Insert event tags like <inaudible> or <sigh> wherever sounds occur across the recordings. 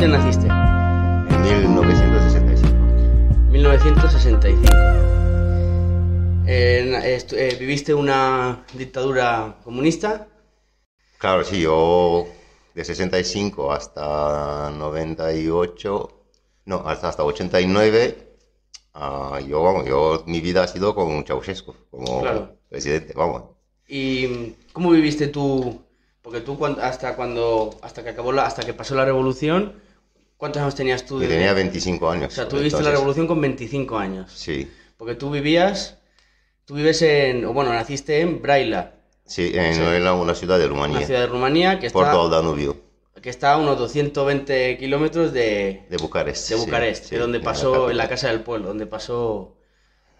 años naciste? En 1965. 1965. Eh, eh, ¿Viviste una dictadura comunista? Claro, sí, yo de 65 hasta 98, no, hasta, hasta 89, ah, yo, vamos, yo, mi vida ha sido con Ceausescu como Claro. presidente, vamos. ¿Y cómo viviste tú? Porque tú hasta cuando, hasta que acabó la, hasta que pasó la revolución, ¿cuántos años tenías tú? Yo de- tenía 25 años. O sea, tú viviste la entonces, revolución con 25 años. Sí, Porque tú vivías, tú vives en, o bueno, naciste en Braila, sí, en, Sí. la- una ciudad de una Rumanía, ciudad de Rumanía que está, todo el Danubio, que está a unos 220 kilómetros de, de Bucarest. de sí, Bucarest, sí, es donde de pasó, en la capital. casa del pueblo, donde pasó,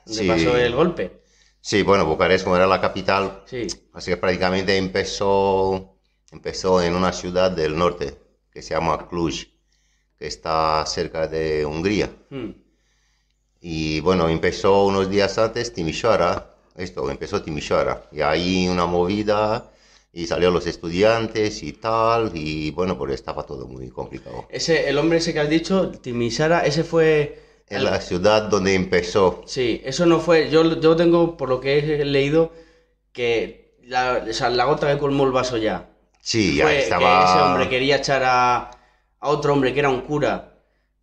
donde Sí. pasó el golpe. Sí, bueno, Bucarest como era la capital, Sí, Así que prácticamente empezó, empezó en una ciudad del norte que se llama Cluj, que está cerca de Hungría. Hmm. Y bueno, empezó unos días antes Timișoara, esto, empezó Timișoara. Y ahí una movida y salieron los estudiantes y tal, y bueno, pues estaba todo muy complicado. Ese, el hombre ese que has dicho, Timisara, ese fue... En la ciudad donde empezó, Sí, eso no fue. Yo, yo tengo, por lo que he leído, que la, o sea, la gota que colmó el vaso ya. sí, ya fue que estaba... ese hombre quería echar a, a otro hombre que era un cura.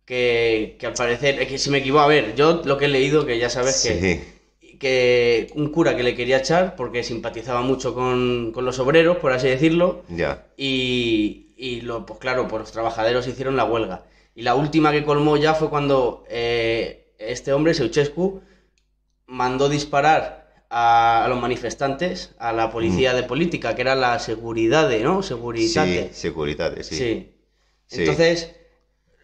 Que, que al parecer, es que si me equivoco, a ver, yo lo que he leído, que ya sabes que, Sí, que un cura que le quería echar porque simpatizaba mucho con, con los obreros, por así decirlo, ya. y, y lo, pues claro, pues los trabajadores hicieron la huelga. Y la última que colmó ya fue cuando eh, este hombre, Ceausescu, mandó disparar a, a los manifestantes, a la policía de política, que era la seguridad, ¿no? Sí, Seguritate. seguridad, sí. Sí. Sí. Entonces,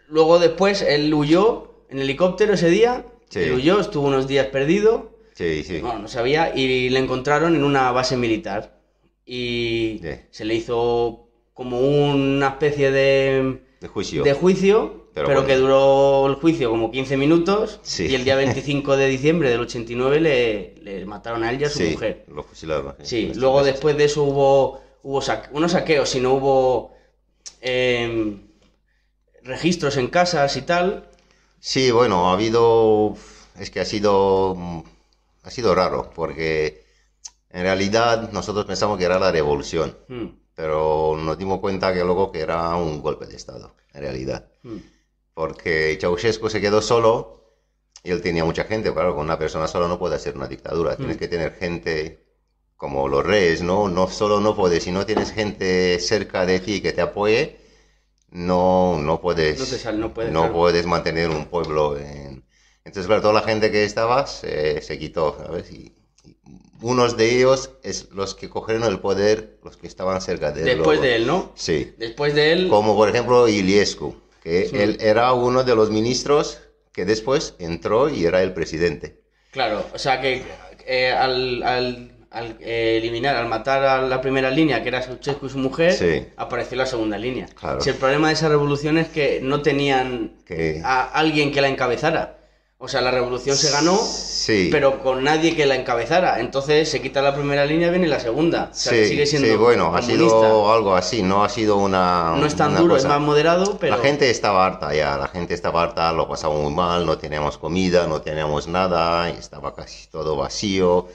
luego después él huyó en helicóptero ese día, Sí. él huyó, estuvo unos días perdido, Sí, sí. bueno, no sabía, y le encontraron en una base militar. Y Sí. se le hizo como una especie de, De juicio. de juicio, pero, Pero bueno. que duró el juicio como 15 minutos. Sí. Y el día <laughs> 25 de diciembre del 89 le, le mataron a él y a su Sí, mujer. lo fusilaron. Sí, luego después de eso hubo, hubo saque- unos saqueos, sino hubo em, registros en casas y tal. Sí, bueno, ha habido, es que ha sido, mm, ha sido raro, porque en realidad nosotros pensamos que era la revolución, Mm, pero nos dimos cuenta que luego que era un golpe de Estado, en realidad, mm. porque Ceausescu se quedó solo y él tenía mucha gente, claro, con una persona sola no puede hacer una dictadura, tienes Mm. que tener gente como los reyes, ¿no? No solo no puedes, si no tienes gente cerca de ti que te apoye, no, no puedes, No puedes, no claro. puedes mantener un pueblo en... Entonces, claro, toda la gente que estaba se, se quitó, ¿sabes? Y, y unos de ellos es los que cogieron el poder, los que estaban cerca de él. Después luego. de él, ¿no? Sí. Después de él. Como por ejemplo Iliescu, que Sí. él era uno de los ministros que después entró y era el presidente. Claro, o sea que eh, al, al- al, eh, eliminar, al matar a la primera línea, que era Ceausescu y su mujer, Sí. apareció la segunda línea. Claro. Si el problema de esa revolución es que no tenían a alguien que la encabezara. O sea, la revolución se ganó, Sí. pero con nadie que la encabezara. Entonces se quita la primera línea, viene la segunda. O sea, Sí, sigue siendo sí, bueno, ha sido algo así, no ha sido una... No es tan duro, cosa- es más moderado, pero... La gente estaba harta ya, la gente estaba harta, lo pasaba muy mal, no teníamos comida, no teníamos nada, y estaba casi todo vacío,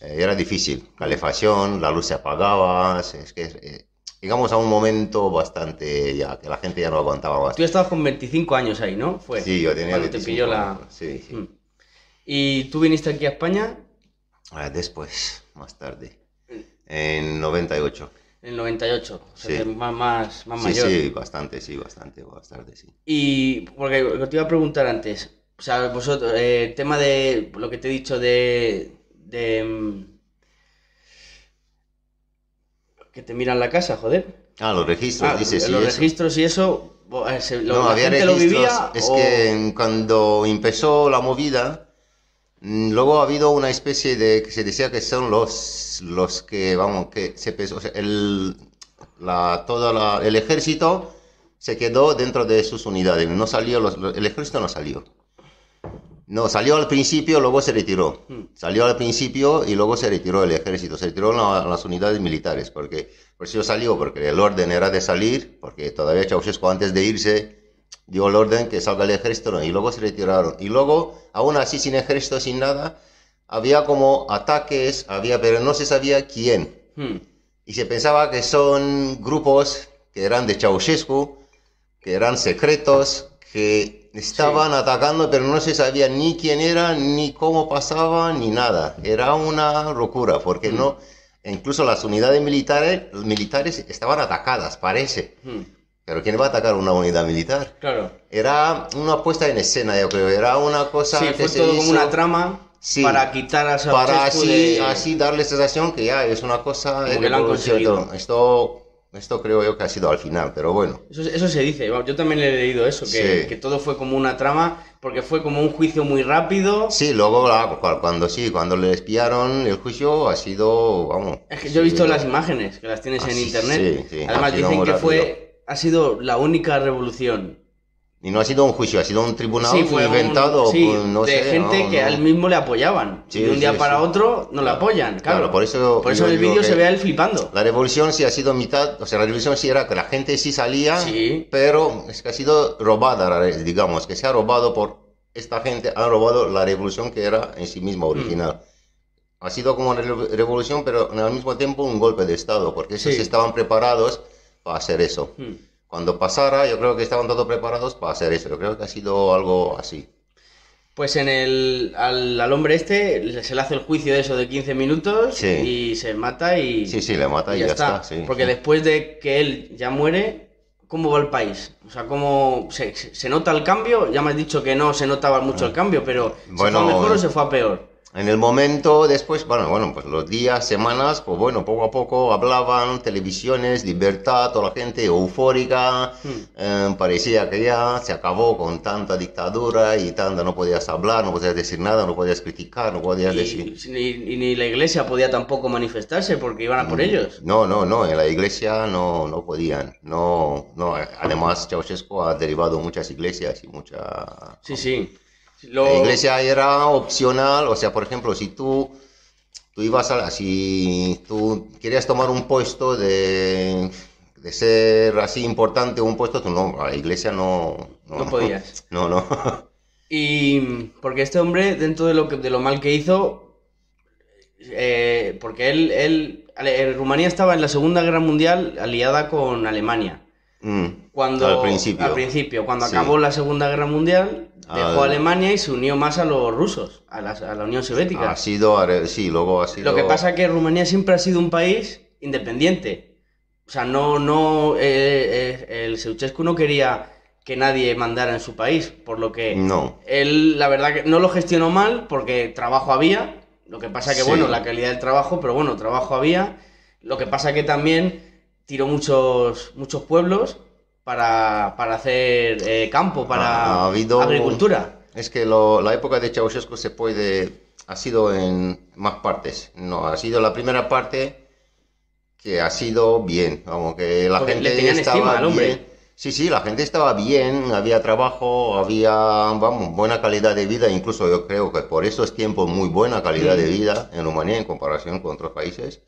era difícil, calefacción, la luz se apagaba, es que eh, llegamos a un momento bastante ya, que la gente ya no aguantaba más. Tú estabas con 25 años ahí, ¿no? Fue Sí, yo tenía cuando te 25 pilló la... años, sí, sí. Mm. ¿Y tú viniste aquí a España Ah, después, más tarde, en 98. en el 98? O sea, Sí. más, más, más Sí, mayor. sí, bastante, sí, bastante, más tarde, sí. Y porque te iba a preguntar antes, o sea, vosotros, eh, tema de lo que te he dicho de, de mm, que te miran la casa, joder. Ah, los registros, Ah, dices, sí, los registros y eso, eh, se- lo- No, había lo registros. vivía es o- que cuando empezó la movida, mm, luego ha habido una especie de que se decía que son los los que vamos que se pe- o sea, el la toda la- el ejército se quedó dentro de sus unidades, no salió los- el ejército no salió. No, salió al principio, luego se retiró. Hmm. Salió al principio y luego se retiró el ejército, se retiró la- las unidades militares, porque por eso salió, porque el orden era de salir, porque todavía Ceausescu antes de irse dio el orden que salga el ejército y luego se retiraron. Y luego, aún así, sin ejército, sin nada, había como ataques, había, pero no se sabía quién. Hmm. Y se pensaba que son grupos que eran de Ceausescu, que eran secretos, que estaban atacando, pero no se sabía ni quién era, ni cómo pasaba, ni nada. Era una locura, porque Hmm. no, incluso las unidades militares, militares estaban atacadas, parece. Hmm. Pero ¿quién va a atacar una unidad militar? Claro. Era una puesta en escena, yo creo. Era una cosa Sí, que fue se todo como hizo una trama Sí. para quitar a para así, de- así darle sensación que ya es una cosa Como que lo han conseguido. Esto, esto creo yo que ha sido al final, pero bueno. Eso, eso se dice, yo también he leído eso, que, Sí. que todo fue como una trama, porque fue como un juicio muy rápido. Sí, luego cuando sí, cuando le espiaron el juicio ha sido, vamos. Es que yo he visto sí, las imágenes, que las tienes Ah, en sí, internet. sí, sí, Además dicen que fue, ha sido la única revolución. Y no ha sido un juicio, ha sido un tribunal Sí, fue un- inventado, sí, pues, no de sé, gente no, que no. a él mismo le apoyaban. Sí, y de un día sí, para sí. otro no le apoyan, claro. Claro, por eso Por eso el vídeo se ve a él flipando. La revolución sí ha sido mitad, o sea, la revolución sí era que la gente sí salía, Sí. pero es que ha sido robada, digamos, que se ha robado por esta gente, ha robado la revolución que era en sí misma original. Ha sido como una re- revolución, pero al mismo tiempo un golpe de Estado, porque esos Sí. estaban preparados para hacer eso. Hmm. Cuando pasara, yo creo que estaban todos preparados para hacer eso. Yo creo que ha sido algo así. Pues en el, al, al hombre este se le hace el juicio de eso de 15 minutos Sí. y se mata y, Sí, sí, le mata y, ya está. sí, Porque sí. después de que él ya muere, ¿cómo va el país? O sea, ¿cómo se, se- se nota el cambio? Ya me has dicho que no se notaba mucho el cambio, pero ¿se Bueno, fue a mejor o se fue a peor? En el momento después, bueno, bueno, pues los días, semanas, pues bueno, poco a poco hablaban, televisiones, libertad, toda la gente eufórica, eh, parecía que ya se acabó con tanta dictadura y tanta, no podías hablar, no podías decir nada, no podías criticar, no podías Y, decir... ni, y ni la iglesia podía tampoco manifestarse porque iban a por ellos. No, no, no, en la iglesia no, no podían, no, no, además Ceausescu ha derivado muchas iglesias y mucha... Sí, sí. Lo- La iglesia era opcional, o sea, por ejemplo, si tú, tú ibas a, si tú querías tomar un puesto de, de ser así importante, un puesto, tú no, a la iglesia no... No podías. <laughs> No, no. Y porque este hombre, dentro de lo, que, de lo mal que hizo, eh, porque él, él, Ale- Rumanía estaba en la Segunda Guerra Mundial aliada con Alemania. Mm, Cuando, Al principio. al principio, cuando Sí. acabó la Segunda Guerra Mundial, dejó a Alemania y se unió más a los rusos, a la, a la Unión Soviética. Ha sido, sí, luego ha sido... Lo que pasa es que Rumanía siempre ha sido un país independiente. O sea, no, no, eh, eh, el Ceausescu no quería que nadie mandara en su país, por lo que No. él, la verdad que no lo gestionó mal porque trabajo había. Lo que pasa que, Sí. bueno, la calidad del trabajo, pero bueno, trabajo había. Lo que pasa que también tiró muchos, muchos pueblos para, para hacer eh, campo, para Ha habido- agricultura. Es que lo- la época de Ceausescu se puede, ha sido en más partes. No, ha sido la primera parte que ha sido bien, vamos, que la Porque gente estaba estima hombre. bien. Sí, sí, la gente estaba bien, había trabajo, había, vamos, buena calidad de vida, incluso yo creo que por esos tiempos muy buena calidad de vida en Rumanía en comparación con otros países.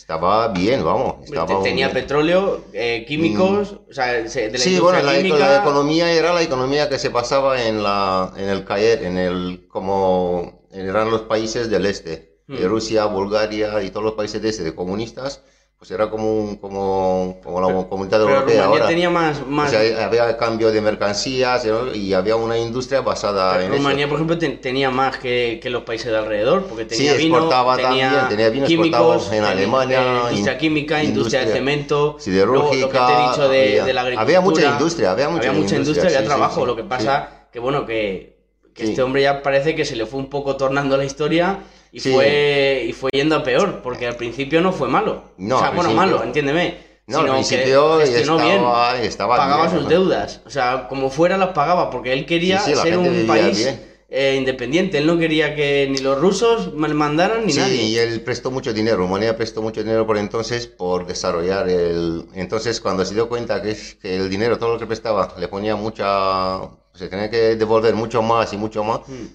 Estaba bien, vamos, estaba Tenía bien. petróleo, eh, químicos, o sea, se- de la Sí, bueno, la, química. la economía era la economía que se pasaba en la, en el caer, en el, como eran los países del este, de Hmm. Rusia, Bulgaria y todos los países de este, de comunistas, pues era como, un- como, como la comunidad Pero europea Rumanía ahora. tenía más... O más sea, había cambio de mercancías ¿no? y había una industria basada en Rumanía, eso. por ejemplo, ten- tenía más que, que los países de alrededor, porque Sí, tenía vino, exportaba tenía, también, tenía vino, químicos, en tenía, Alemania, eh, industria in- química, industria, de industria cemento, siderúrgica, lo que te he dicho de, había- de la agricultura. había mucha industria, había mucha industria, industria, había sí, sí, trabajo. sí, lo que pasa que, bueno, que, que Sí. este hombre ya parece que se le fue un poco tornando la historia y, Sí. fue, y fue yendo a peor, porque al principio no fue malo. No, o sea, al bueno, malo, entiéndeme. No, al sino que principio gestionó bien estaba, estaba pagaba bien, sus ¿no? deudas. O sea, como fuera las pagaba, porque él quería Sí, sí, ser un país eh, independiente. Él no quería que ni los rusos me mandaran ni Sí, nadie. y él prestó mucho dinero, Rumanía prestó mucho dinero por entonces por desarrollar el... Entonces cuando se dio cuenta que, es- que el dinero, todo lo que prestaba, le ponía mucha... Se tenía que devolver mucho más y mucho más, Mm.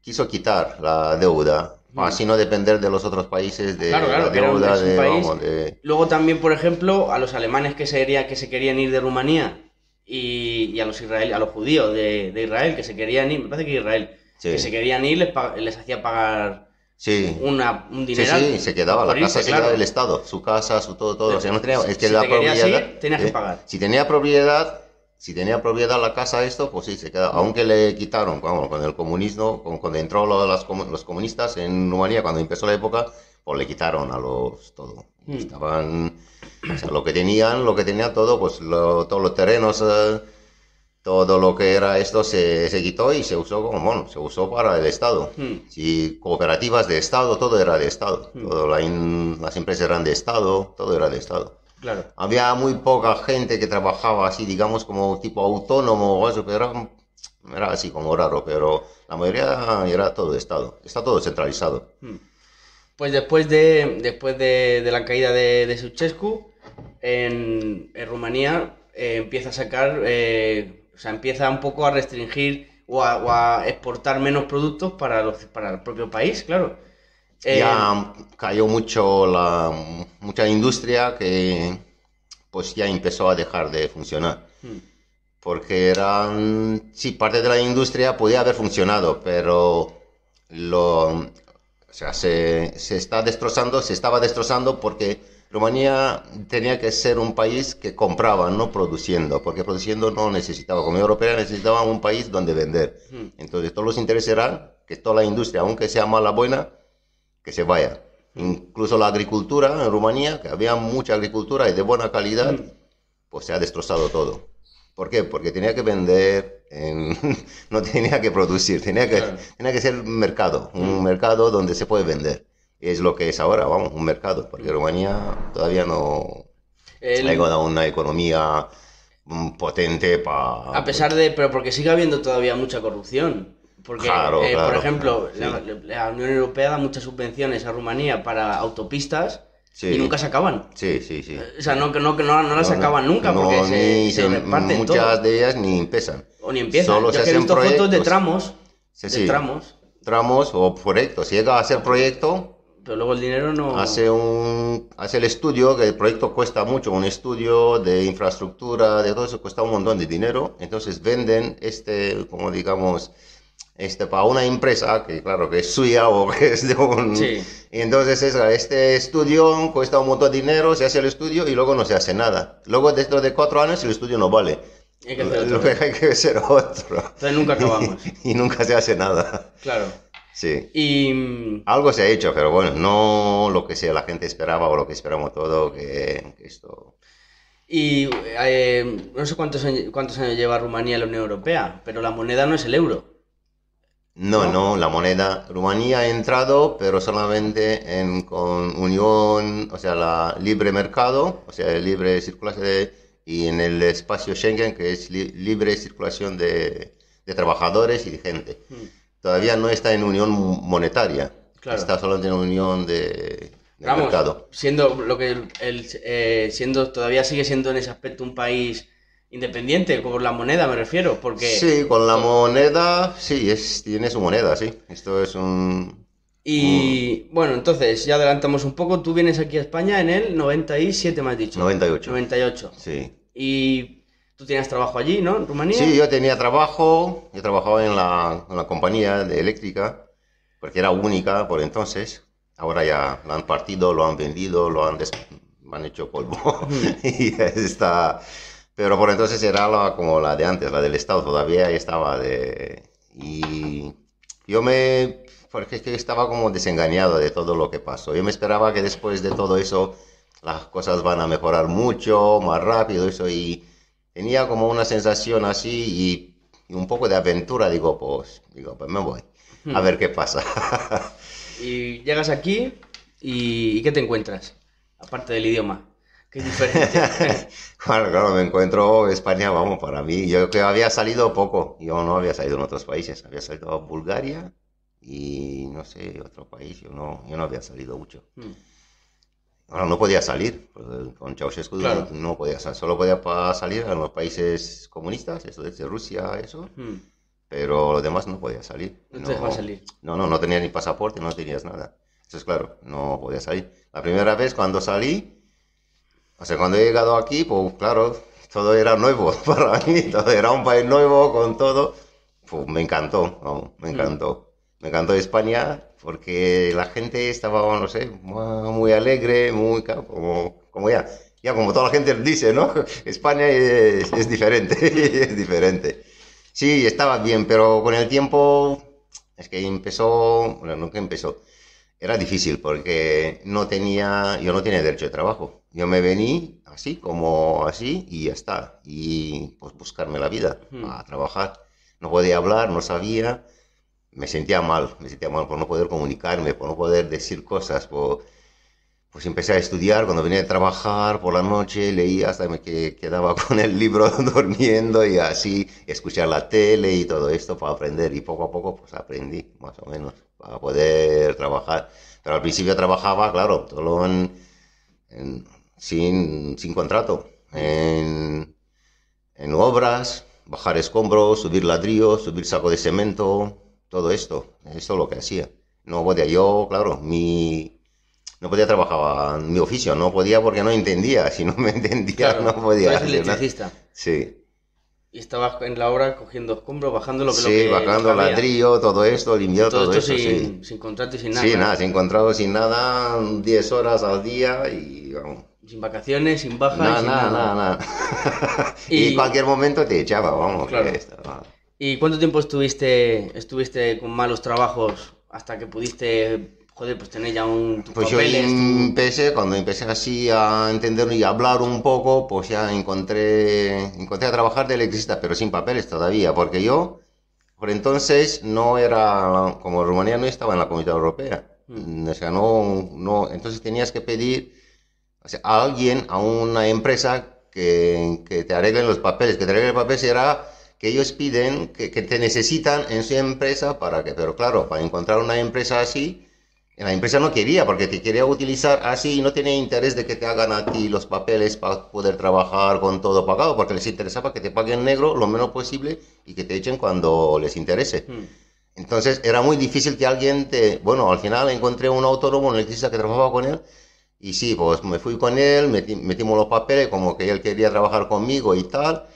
quiso quitar la deuda, así no depender de los otros países de Claro, claro, la deuda, es un de, país- vamos, de... Luego también, por ejemplo, a los alemanes que que se querían ir de Rumanía y, y a los israelí, a los judíos de, de Israel que se querían ir, me parece que Israel, Sí. que se querían ir, les, les hacía pagar Sí. una, un dinero. sí, se quedaba, la casa se claro. quedaba del Estado, su casa, su todo, todo. O sea, no tenía, es que Si la te querías propiedad. ir, tenías que eh, pagar. Si tenía propiedad, si tenía propiedad la casa, esto, pues sí, se quedaba. Aunque le quitaron, vamos, con el comunismo, con- cuando entró lo- las los comunistas en Rumanía, cuando empezó la época, pues le quitaron a los todo. Hmm. Estaban, o sea, lo que tenían, lo que tenían todo, pues lo- todos los terrenos. eh, todo lo que era esto se, se quitó y se usó como, bueno, se usó para el Estado. Hmm. Si cooperativas de Estado, todo era de Estado. Hmm. Todo la in- las empresas eran de Estado, todo era de Estado. Claro. Había muy poca gente que trabajaba así, digamos, como tipo autónomo o eso, pero era, era así como raro, pero la mayoría era todo de Estado. Está todo centralizado. Pues después de, después de, de la caída de, de en, en Rumanía eh, empieza a sacar, eh, o sea, empieza un poco a restringir o a, o a exportar menos productos para, los, para el propio país, claro. Eh, Ya cayó mucho la, mucha industria que pues ya empezó a dejar de funcionar. hmm, porque eran, sí, parte de la industria podía haber funcionado, pero lo, o sea, se, se está destrozando, se estaba destrozando porque Rumanía tenía que ser un país que compraba, no produciendo, porque produciendo no necesitaba, como Europea necesitaba un país donde vender. hmm. Entonces todos los intereses eran que toda la industria, aunque sea mala buena, que se vaya. Incluso la agricultura en Rumanía, que había mucha agricultura y de buena calidad, Mm. pues se ha destrozado todo. ¿Por qué? Porque tenía que vender, en- <laughs> no tenía que producir, tenía que, Claro. tenía que ser un mercado, un Mm. mercado donde se puede vender. Es lo que es ahora, vamos, un mercado, porque Rumanía todavía no el- ha una economía mm, potente para... a pesar de, pero porque sigue habiendo todavía mucha corrupción. Porque, Claro, eh, por claro, ejemplo, claro, la, la Unión Europea da muchas subvenciones a Rumanía para autopistas Sí. y nunca se acaban. Sí, sí, sí. O sea, no, no, no, no las No, no, acaban nunca no, porque ni se se- reparten muchas todo. de ellas ni empiezan. O ni empiezan. Solo Yo se que he hacen visto fotos de tramos. Sí, de sí. tramos. Tramos o proyectos. Si llega a ser proyecto, Pero luego el dinero no. hace un hace el estudio, que el proyecto cuesta mucho, un estudio de infraestructura, de todo eso cuesta un montón de dinero. Entonces venden este, como digamos, este para una empresa que claro que es suya o <laughs> que es de un... Sí. Y entonces es, este estudio cuesta un montón de dinero, se hace el estudio y luego no se hace nada. Luego dentro de cuatro años el estudio no vale. Hay que hacer otro. Lo que hay que hacer otro. Entonces nunca acabamos. <laughs> y nunca se hace nada. Claro. Sí. Y. Algo se ha hecho, pero bueno, no lo que sea la gente esperaba o lo que esperamos todo, que, que esto... Y eh, no sé cuántos cuántos años lleva Rumanía en la Unión Europea, pero la moneda no es el euro. No, ¿No? la moneda, Rumanía ha entrado, pero solamente en, con unión, o sea, la libre mercado, o sea, libre circulación de, y en el espacio Schengen, que es li- libre circulación de, de trabajadores y de gente. Hmm. Todavía no está en unión monetaria, Claro. está solamente en unión de, de Vamos, mercado. siendo lo que el, el, eh, siendo todavía sigue siendo en ese aspecto un país independiente, con la moneda me refiero, porque Sí, con la moneda, sí, es, tiene su moneda, sí. Esto es un... y bueno, entonces ya adelantamos un poco, tú vienes aquí a España en el 97 me has dicho. 98. 98. Sí. Y tú tienes trabajo allí, ¿no? En Rumanía. Sí, yo tenía trabajo, yo trabajaba en la, en la compañía de eléctrica, porque era única por entonces. Ahora ya lo han partido, lo han vendido, lo han, des- lo han hecho polvo. <laughs> y está. Pero por entonces era la, como la de antes, la del Estado, todavía estaba de... Y yo me... Porque es que estaba como desengañado de todo lo que pasó. Yo me esperaba que después de todo eso las cosas van a mejorar mucho, más rápido, eso, y tenía como una sensación así y, un poco de aventura. Digo, pues, digo, pues me voy. A ver qué pasa. <laughs> Y llegas aquí ¿y ¿qué te encuentras? Aparte del idioma, es diferente. <laughs> Claro, claro, me encuentro España, vamos, para mí. Yo que había salido poco, yo no había salido en otros países. Había salido a Bulgaria y no sé, otro país. Yo no, yo no había salido mucho. Hmm. Ahora no podía salir, porque con Ceausescu Claro. no, no podía salir. Solo podía salir a los países comunistas, eso desde Rusia, eso. Hmm. Pero los demás no podía salir. No te dejaban salir. No, no, no tenía ni pasaporte, no tenías nada. Entonces, claro, no podía salir. La primera vez cuando salí, o sea, cuando he llegado aquí, pues claro, todo era nuevo <laughs> para mí, todo era un país nuevo con todo. Pues me encantó, vamos, me Mm. encantó. Me encantó España porque la gente estaba, no sé, mu- muy alegre, muy, como, como ya, ya como toda la gente dice, ¿no? <laughs> España es, es diferente, <laughs> es diferente. Sí, estaba bien, pero con el tiempo es que empezó, bueno, nunca empezó. Era difícil porque no tenía, yo no tenía derecho de trabajo. Yo me vení así, como así, y ya está. Y pues buscarme la vida, Hmm. a trabajar. No podía hablar, no sabía. Me sentía mal, me sentía mal por no poder comunicarme, por no poder decir cosas. por- Pues empecé a estudiar, cuando venía a trabajar por la noche, leía hasta me que- quedaba <laughs> con el libro <laughs> durmiendo y así, escuchar la tele y todo esto para aprender. Y poco a poco pues aprendí, más o menos, para poder trabajar. Pero al principio trabajaba, claro, todo en, en- sin, sin contrato, en, en obras, bajar escombros, subir ladrillos, subir saco de cemento, todo esto, esto es lo que hacía. No podía, yo, claro, mi, no podía trabajar en mi oficio, no podía porque no entendía, si no me entendía Claro, no podía eres hacer nada. electricista. Sí, Y estabas en la obra cogiendo escombros, bajando lo que lo sí, lo bajando que había. ladrillo, todo esto, limpiando Todo, todo, esto eso, sin, sí. sin contrato y sin nada. Sí, nada, sin contrato, sin nada, 10 horas al día y vamos. Sin vacaciones, sin baja. y Nada, sin nada, nada. nada. Y- <laughs> cualquier momento te echaba, vamos. Claro. que estaba- ¿Y cuánto tiempo estuviste, estuviste con malos trabajos hasta que pudiste, joder, pues tener ya un, tus Pues yo papeles? tu- empecé, cuando empecé así a entender y a hablar un poco, pues ya encontré, encontré a trabajar de electricista, pero sin papeles todavía, porque yo, por entonces, no era, como Rumanía no estaba en la Comunidad Europea, Mm. o sea, no, no, entonces tenías que pedir o sea, a alguien, a una empresa que, que te arreglen los papeles, que te arreglen los papeles era que ellos piden, que, que te necesitan en su empresa para que, pero claro, para encontrar una empresa así, la empresa no quería, porque te quería utilizar así y no tenía interés de que te hagan a ti los papeles para poder trabajar con todo pagado, porque les interesaba que te paguen negro lo menos posible y que te echen cuando les interese. Hmm. Entonces era muy difícil que alguien te... Bueno, al final encontré un autónomo, un electricista que trabajaba con él y sí, pues me fui con él, meti- metimos los papeles como que él quería trabajar conmigo y tal.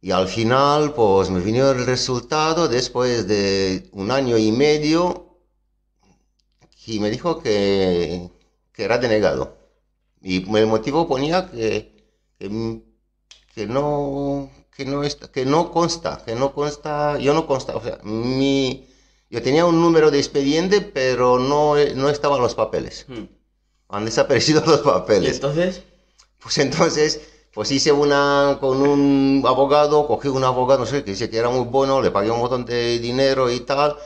Y al final, pues me vino el resultado después de un año y medio y me dijo que, que era denegado. Y el motivo ponía que, que, que no, que no, está, que no consta, que no consta, yo no consta, o sea, mi, yo tenía un número de expediente, pero no, no estaban los papeles. Hmm. Han desaparecido <laughs> los ¿Y papeles. entonces? Pues entonces, pues hice una con un abogado, cogí un abogado, no sé, que dice que era muy bueno, le pagué un montón de dinero y tal,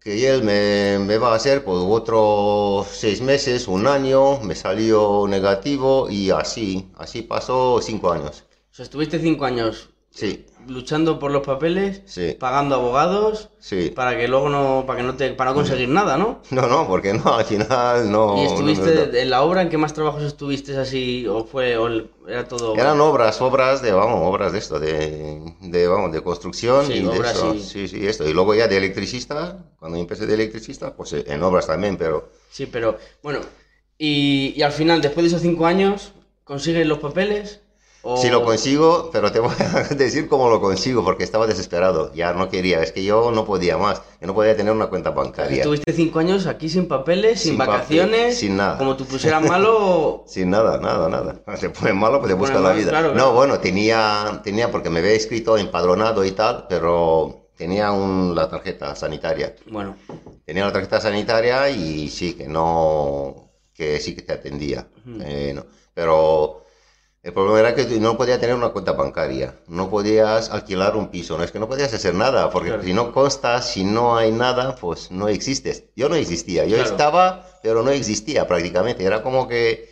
que él me, me va a hacer por otros seis meses, un año, me salió negativo y así, así pasó cinco años. O sea, estuviste cinco años Sí, luchando por los papeles, sí, pagando abogados, sí. para que luego no, para que no te, para no conseguir nada, ¿no? <laughs> No, no, porque no, al final no. ¿Y no estuviste en la obra? ¿En qué más trabajos estuviste así? ¿O fue, o era todo? Eran obras, obras de, vamos, obras de esto, de, de, vamos, de construcción Sí, y de obras, eso. sí. Sí, esto. Y luego ya de electricista, cuando empecé de electricista, pues en obras también, pero Sí, pero bueno, y, y al final, después de esos cinco años, ¿consigues los papeles? O... sí lo consigo, pero te voy a <laughs> decir cómo lo consigo, porque estaba desesperado, ya no quería, es que yo no podía más, yo no podía tener una cuenta bancaria. Estuviste cinco años aquí sin papeles, sin, Sin papel, vacaciones, sin nada. como tú pusieras <laughs> malo, Sin nada, nada, nada. <laughs> Se pone malo, pues te busca pone la vida. claro, No, claro. bueno, tenía, tenía, porque me había escrito empadronado y tal, pero tenía un, la tarjeta sanitaria. bueno, Tenía la tarjeta sanitaria y sí, que no, que sí que te atendía. Ujú. Eh, no. Pero el problema era que no podías tener una cuenta bancaria, no podías alquilar un piso, no es que no podías hacer nada, porque Claro. si no constas, si no hay nada, pues no existes. Yo no existía, yo Claro. estaba, pero no existía prácticamente. Era como que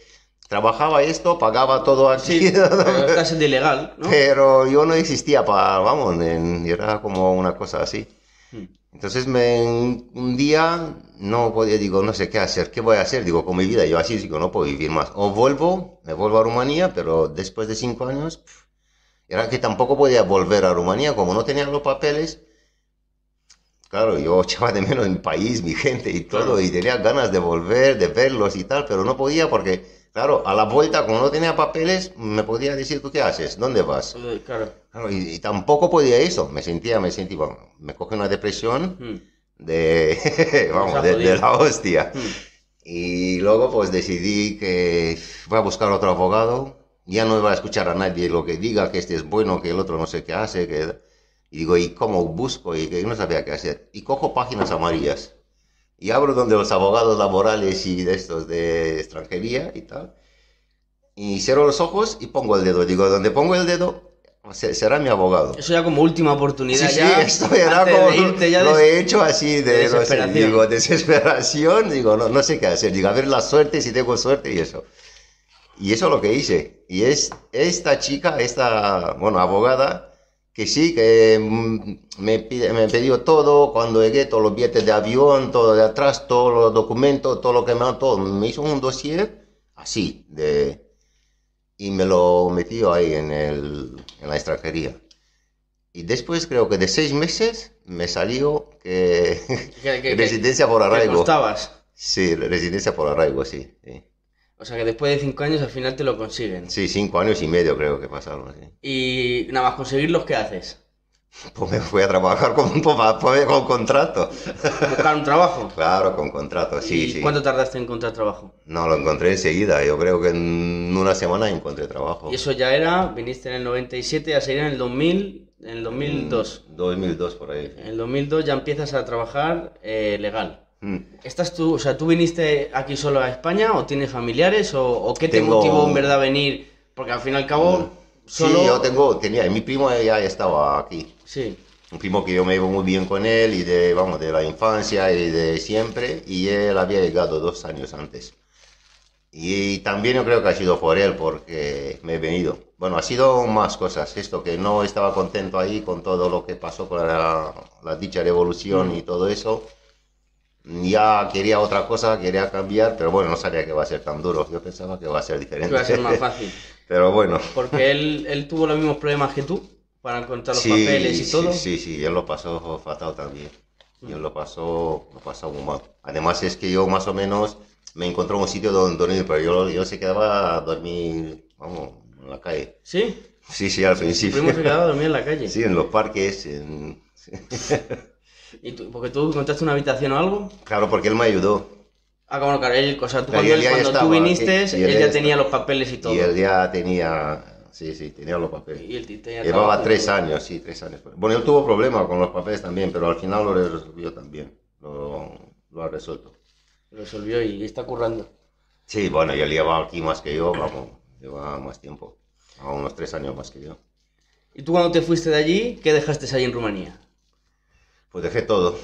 trabajaba esto, pagaba todo aquí. sí, <laughs> estás de. Pero yo no existía para, vamos, en- era como una cosa así. Hmm. Entonces me, un día no podía, digo, no sé qué hacer, qué voy a hacer, digo, con mi vida, yo así digo, no puedo vivir más. O vuelvo, me vuelvo a Rumanía, pero después de cinco años, pf, era que tampoco podía volver a Rumanía, como no tenía los papeles. Claro, yo <laughs> echaba de menos mi país, mi gente y todo, y tenía ganas de volver, de verlos y tal, pero no podía porque Claro, a la vuelta, como no tenía papeles, me podía decir, ¿tú qué haces? ¿Dónde vas? Eh, Claro. Claro, y, y tampoco podía eso. Me sentía, me sentía, bueno, me coge una depresión Mm, de, <laughs> vamos, de, de la hostia. mm. Y luego pues decidí que voy a buscar otro abogado. Ya no iba a escuchar a nadie lo que diga, que este es bueno, que el otro no sé qué hace. Que... Y digo, ¿y cómo busco? Y que no sabía qué hacer. Y cojo páginas amarillas. Y abro donde los abogados laborales y de estos de extranjería y tal. Y cierro los ojos y pongo el dedo. Digo, donde pongo el dedo se- será mi abogado. Eso ya como última oportunidad. Sí, sí, ya, <laughs> esto era como, irte ya lo des- he hecho así de, de no sé, desesperación. digo, desesperación, digo, no, no sé qué hacer, digo, a ver la suerte, si tengo suerte y eso. Y eso es lo que hice. Y es esta chica, esta, bueno, abogada, que sí, que mm, me, pide, me pidió todo, cuando llegué, todos los billetes de avión, todo de atrás, todos los documentos, todo lo que me todo, me hizo un dossier así, de, y me lo metió ahí en, el, en la extranjería. Y después creo que de seis meses me salió que que- que- <laughs> residencia por arraigo. costabas. Sí, residencia por arraigo, sí, sí. O sea que después de cinco años al final te lo consiguen. Sí, cinco años y medio creo que pasaron. sí. Y nada más conseguirlos, ¿qué haces? Pues me fui a trabajar con, con, <laughs> con contrato. Buscar un trabajo. <laughs> Claro, con contrato, sí, ¿Y sí. cuánto tardaste en encontrar trabajo? No, lo encontré enseguida. Yo creo que en una semana encontré trabajo. Y eso ya era, viniste en el 97, ya sería en el 2000, en el 2002. 2002 por ahí. En el 2002 ya empiezas a trabajar eh, legal. Mm. ¿Estás tú, o sea, tú viniste aquí solo a España o tienes familiares o, o qué te Tengo- motivó en verdad venir? Porque al fin y al cabo, solo... Sí, yo tengo, tenía, mi primo ya estaba aquí. Sí. Un primo que yo me llevo muy bien con él y de, vamos, de la infancia y de siempre. Y él había llegado dos años antes. Y también yo creo que ha sido por él porque me he venido. Bueno, ha sido más cosas. Esto que no estaba contento ahí con todo lo que pasó con la, la dicha revolución y todo eso. Ya quería otra cosa, quería cambiar, pero bueno, no sabía que iba a ser tan duro. Yo pensaba que iba a ser diferente. Que iba a ser más <laughs> fácil. pero bueno. Porque él, él tuvo los mismos problemas que tú para encontrar los Sí, papeles y sí, todo. Sí, sí, él lo pasó fatal también. Y él lo pasó, lo pasó muy mal. Además es que yo más o menos me encontré un sitio donde dormir, pero yo, yo se quedaba a dormir, vamos, en la calle. ¿Sí? Sí, sí, al principio. primo se quedaba a dormir en la calle. Sí, en los parques. en- <laughs> ¿Y tú, porque tú encontraste una habitación o algo? Claro, porque él me ayudó. Ah, como claro, él, o sea, tú cuando, él- cuando tú estaba, viniste, y- y él él ya ya tenía estaba. los papeles y todo. Y él ya tenía, sí, sí, tenía los papeles. Y él tenía Llevaba tres años, sí, tres años. Bueno, él tuvo problemas con los papeles también, pero al final lo resolvió también. Lo, lo ha resuelto. Lo resolvió y está currando. Sí, bueno, y él lleva aquí más que yo, vamos, lleva más tiempo, a unos tres años más que yo. ¿Y tú cuando te fuiste de allí, qué dejaste ahí en Rumanía? Pues dejé todo,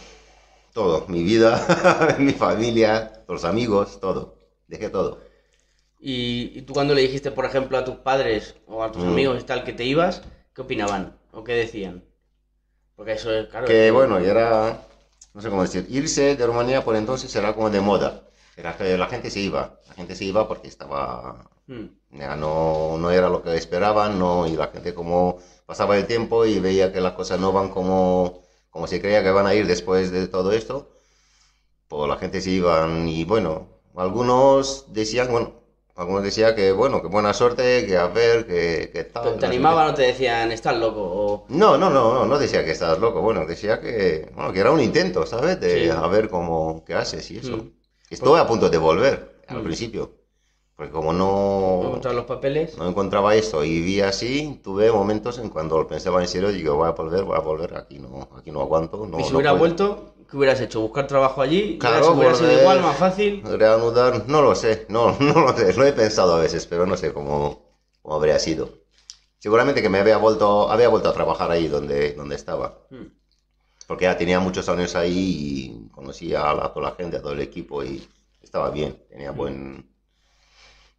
todo, mi vida, <laughs> mi familia, los amigos, todo, dejé todo. Y, y tú cuando le dijiste, por ejemplo, a tus padres o a tus Mm. amigos y tal que te ibas, ¿qué opinaban? ¿O qué decían? Porque eso es, claro... Que bueno, y era, no sé cómo decir, irse de Rumanía por entonces era como de moda, era que la gente se iba, la gente se iba porque estaba Mm. Ya no, no era lo que esperaban, no, y la gente como pasaba el tiempo y veía que las cosas no van como, como se creía que van a ir después de todo esto, pues la gente se iban y bueno, algunos decían, bueno, algunos decían que bueno, que buena suerte, que a ver, que, que tal. ¿Te, no te animaban qué. o te decían, estás loco? O... No, no, no, no, no decía que estabas loco, bueno, decía que, bueno, que era un intento, ¿sabes? De Sí. a ver cómo, qué haces y eso. Mm. Estuve a punto de volver al Mm. principio, porque como ¿No no, encontrar los papeles? no encontraba esto y vi así, tuve momentos en cuando lo pensaba en serio, digo, voy a volver, voy a volver, aquí no, aquí no aguanto, no, y si no hubiera puedo. vuelto, ¿qué hubieras hecho? ¿Buscar trabajo allí? Claro, ¿Hubiera, sido igual, más fácil? Reanudar, no lo sé, no, <laughs> no lo sé, lo he pensado a veces, pero no sé cómo, cómo habría sido. Seguramente que me había vuelto, había vuelto a trabajar ahí donde, donde estaba, Mm. porque ya tenía muchos años ahí y conocía a, la- a toda la gente, a todo el equipo y estaba bien, tenía Mm. buen...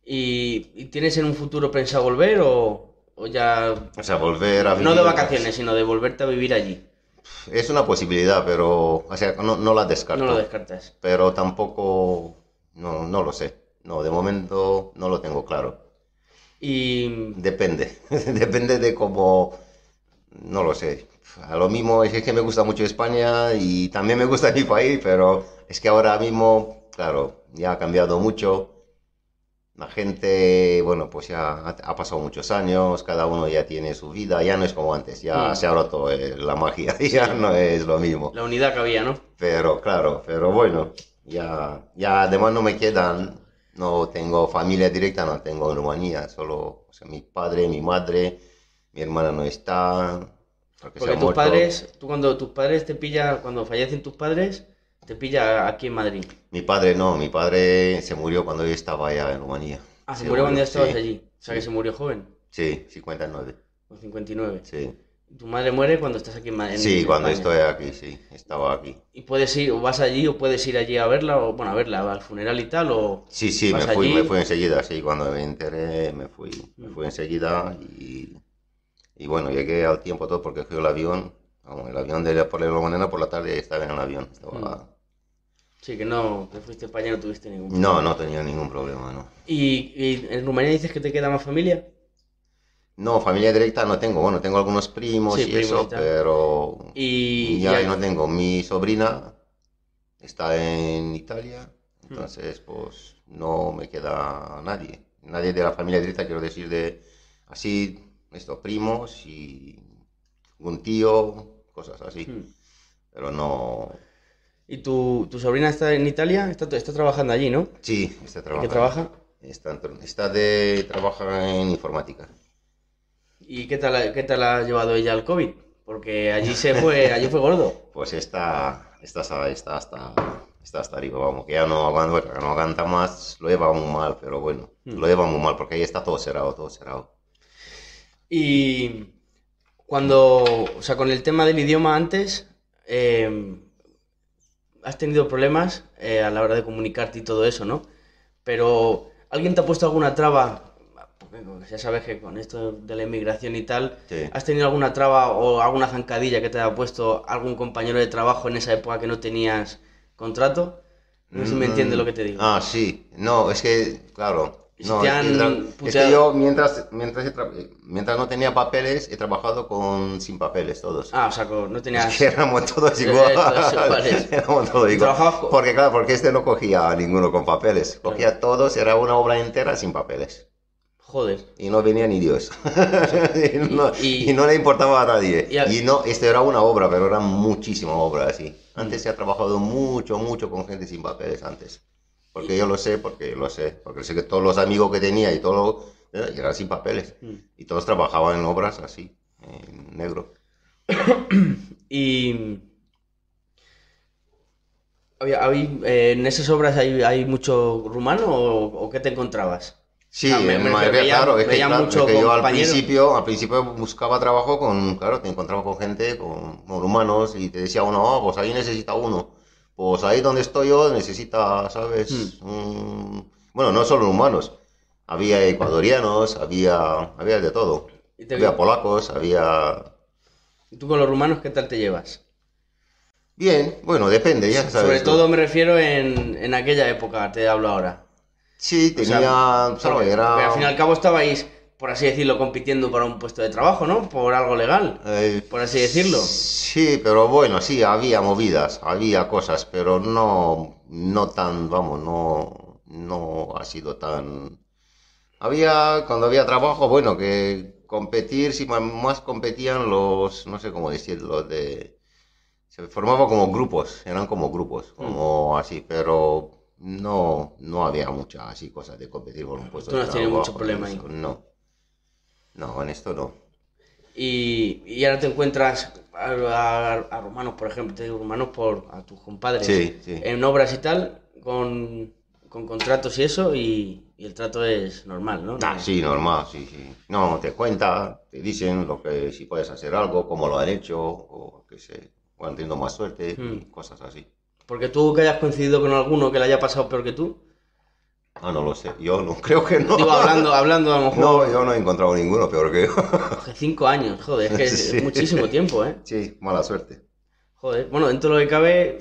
¿Y, y tienes en un futuro pensado volver o, o ya... O sea, volver a No de vivir- vacaciones, sino de volverte a vivir allí? Es una posibilidad, pero, o sea, no, no la descarto. No lo descartas. pero tampoco, no, no lo sé. No, de momento no lo tengo claro. Y... Depende, <laughs> depende de cómo, no lo sé. A lo mismo es que me gusta mucho España y también me gusta <laughs> mi país, pero es que ahora mismo, claro, ya ha cambiado mucho La gente, bueno, pues ya ha, ha pasado muchos años, cada uno ya tiene su vida, ya no es como antes, ya Mm. se ha roto eh, la magia, <laughs> ya no es lo mismo. La unidad que había, ¿no? Pero claro, pero bueno, ya, ya además no me quedan, no tengo familia directa, no tengo en Rumanía, solo o sea, mi padre, mi madre, mi hermana no está, porque, tus muerto. padres, tú cuando tus padres te pilla, cuando fallecen tus padres, te pilla aquí en Madrid. Mi padre no, mi padre se murió cuando yo estaba allá en Rumanía. Ah, se murió cuando ya estabas sí, allí. O sea que se murió joven, Sí, 59, con 59. sí. Tu madre muere cuando estás aquí en Madrid. Sí, cuando estoy aquí, sí, estaba aquí. Y puedes ir, o vas allí, o puedes ir allí a verla, o bueno, a verla, al funeral y tal, o... Sí, sí, me ¿Vas fui, allí? me fui enseguida, sí, cuando me enteré me fui, me Mm. fui enseguida y, y bueno, llegué al tiempo todo porque fui el avión, el avión de por la mañana por la tarde estaba en el avión, estaba- Sí, que no, que fuiste para allá, no tuviste ningún no, no tenía ningún problema, no. ¿Y, y en Rumanía dices que te queda más familia? No, familia directa no tengo, bueno, tengo algunos primos Sí, y primos eso, y pero Y ya ya- no tengo. Mi sobrina está en Italia, entonces pues no me queda nadie. Nadie de la familia directa, quiero decir, de así, estos primos y un tío, cosas así. Hmm. Pero no. ¿Y tu, tu sobrina está en Italia? Está, está trabajando allí, ¿no? Sí, está ¿En qué trabajando. trabaja? Está, está de. trabaja en informática. ¿Y qué tal, qué tal ha llevado ella al COVID? Porque allí se fue, <laughs> allí fue gordo. Pues está, está, está, está hasta, está hasta arriba, vamos, que ya no aguanta, no aguanta más, lo lleva muy mal, pero bueno, Mm. lo lleva muy mal, porque ahí está todo cerrado, todo cerrado. Y cuando, o sea, con el tema del idioma antes, eh, has tenido problemas eh, a la hora de comunicarte y todo eso, ¿no? Pero, ¿alguien te ha puesto alguna traba? Porque ya sabes que con esto de la inmigración y tal, Sí. ¿has tenido alguna traba o alguna zancadilla que te haya puesto algún compañero de trabajo en esa época que no tenías contrato? No sé si me Mm, entiendes lo que te digo. Ah, sí, no, es que, claro, no, han es que yo mientras, mientras, mientras no tenía papeles, he trabajado con sin papeles todos. Ah, o sea, no tenías... Es que éramos todos <laughs> Eh, igual. <laughs> éramos todos igual. Porque claro, porque este no cogía a ninguno con papeles. Cogía todos, era una obra entera sin papeles. Joder. Y no venía ni Dios. <laughs> y, no, y- y no le importaba a nadie. y a- Y no, esto era una obra, pero era muchísima obra así. Antes se ha trabajado mucho, mucho con gente sin papeles antes. Porque yo lo sé, porque lo sé. Porque sé que todos los amigos que tenía y todo eh, eran sin papeles. Mm. Y todos trabajaban en obras así, en negro. Y habí- eh, en esas obras hay, hay mucho rumano o, o qué te encontrabas? Sí, Ah, me- en me veía- claro, es que, claro, mucho es que yo al principio, al principio buscaba trabajo con, claro, te encontraba con gente, con, con humanos, y te decía uno, oh, pues ahí necesita uno. Pues ahí donde estoy yo necesita, ¿sabes? Hmm. Un- Bueno, no solo humanos, había ecuatorianos, había, había de todo. Y te- Había polacos, había... ¿Y tú con los rumanos qué tal te llevas? Bien, bueno, depende, ya sabes. Sobre tú. todo me refiero en, en aquella época, te hablo ahora. Sí, O sea, tenía, porque al fin y al cabo estabais, por así decirlo, compitiendo para un puesto de trabajo, ¿no? Por algo legal, Eh, por así decirlo. Sí, pero bueno, sí, había movidas, había cosas, pero no, no tan, vamos, no, no ha sido tan... Había, cuando había trabajo, bueno, que competir, sí, ma- más competían los, no sé cómo decirlo, de... Se formaba como grupos, eran como grupos, Mm. como así, pero no, no había muchas así cosas de competir por un puesto Tú no has tenido mucho problema ahí. No, no, en esto no. Y, y ahora te encuentras a, a- a rumanos, por ejemplo, te digo rumanos por a tus compadres Sí, sí. en obras y tal, con, con contratos y eso, y, y el trato es normal, ¿no? Ah, sí, normal, sí, sí. No, te cuenta, te dicen lo que, si puedes hacer algo, cómo lo han hecho, o que sé, bueno, teniendo más suerte, Hmm. cosas así. Porque tú que hayas coincidido con alguno que le haya pasado peor que tú, Ah, no lo sé, yo no, <laughs> creo que no. digo, hablando, hablando a lo mejor, No, yo no he encontrado ninguno peor que yo. <laughs> cinco años, joder, es que <laughs> es muchísimo tiempo, ¿eh? Sí, mala suerte. Joder, bueno, dentro de lo que cabe,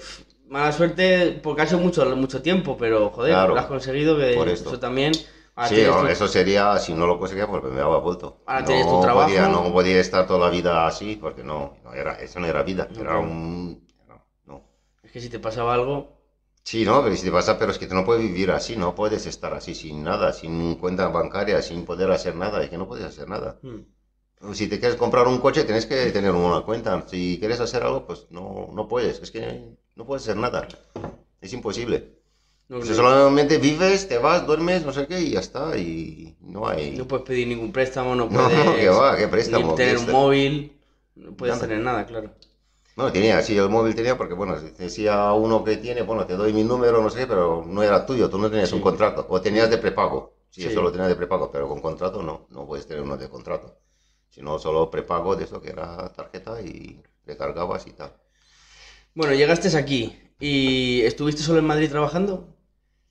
mala suerte porque ha sido mucho, mucho tiempo, pero joder, Claro, lo has conseguido, que por esto. eso también... Sí, tienes no, tu- eso sería, si no lo conseguía, pues me daba vuelto. Ahora no tienes tu trabajo. Podía, no podía estar toda la vida así, porque no, no era, eso no era vida, era un... no. Es que si te pasaba algo, Sí, no, pero si te pasa, pero es que tú no puedes vivir así, no puedes estar así sin nada, sin cuenta bancaria, sin poder hacer nada, es que no puedes hacer nada. Mm. Si te quieres comprar un coche, tienes que tener una cuenta. Si quieres hacer algo, pues no, no puedes, es que no puedes hacer nada. Es imposible. No, O no- solamente vives, te vas, duermes, no sé qué, y ya está, y no hay... no puedes pedir ningún préstamo, no <laughs> No, puedes que va, qué préstamo, ni tener un móvil, no puedes tener nada, claro. No, tenía, sí, el móvil tenía porque, bueno, si decía uno que tiene, bueno, te doy mi número, no sé, qué, pero no era tuyo, tú no tenías Sí. un contrato, o tenías de prepago, sí, Sí. eso lo tenías de prepago, pero con contrato no, no puedes tener uno de contrato, sino solo prepago de eso que era tarjeta y recargabas y tal. Bueno, llegaste aquí y ¿estuviste solo en Madrid trabajando?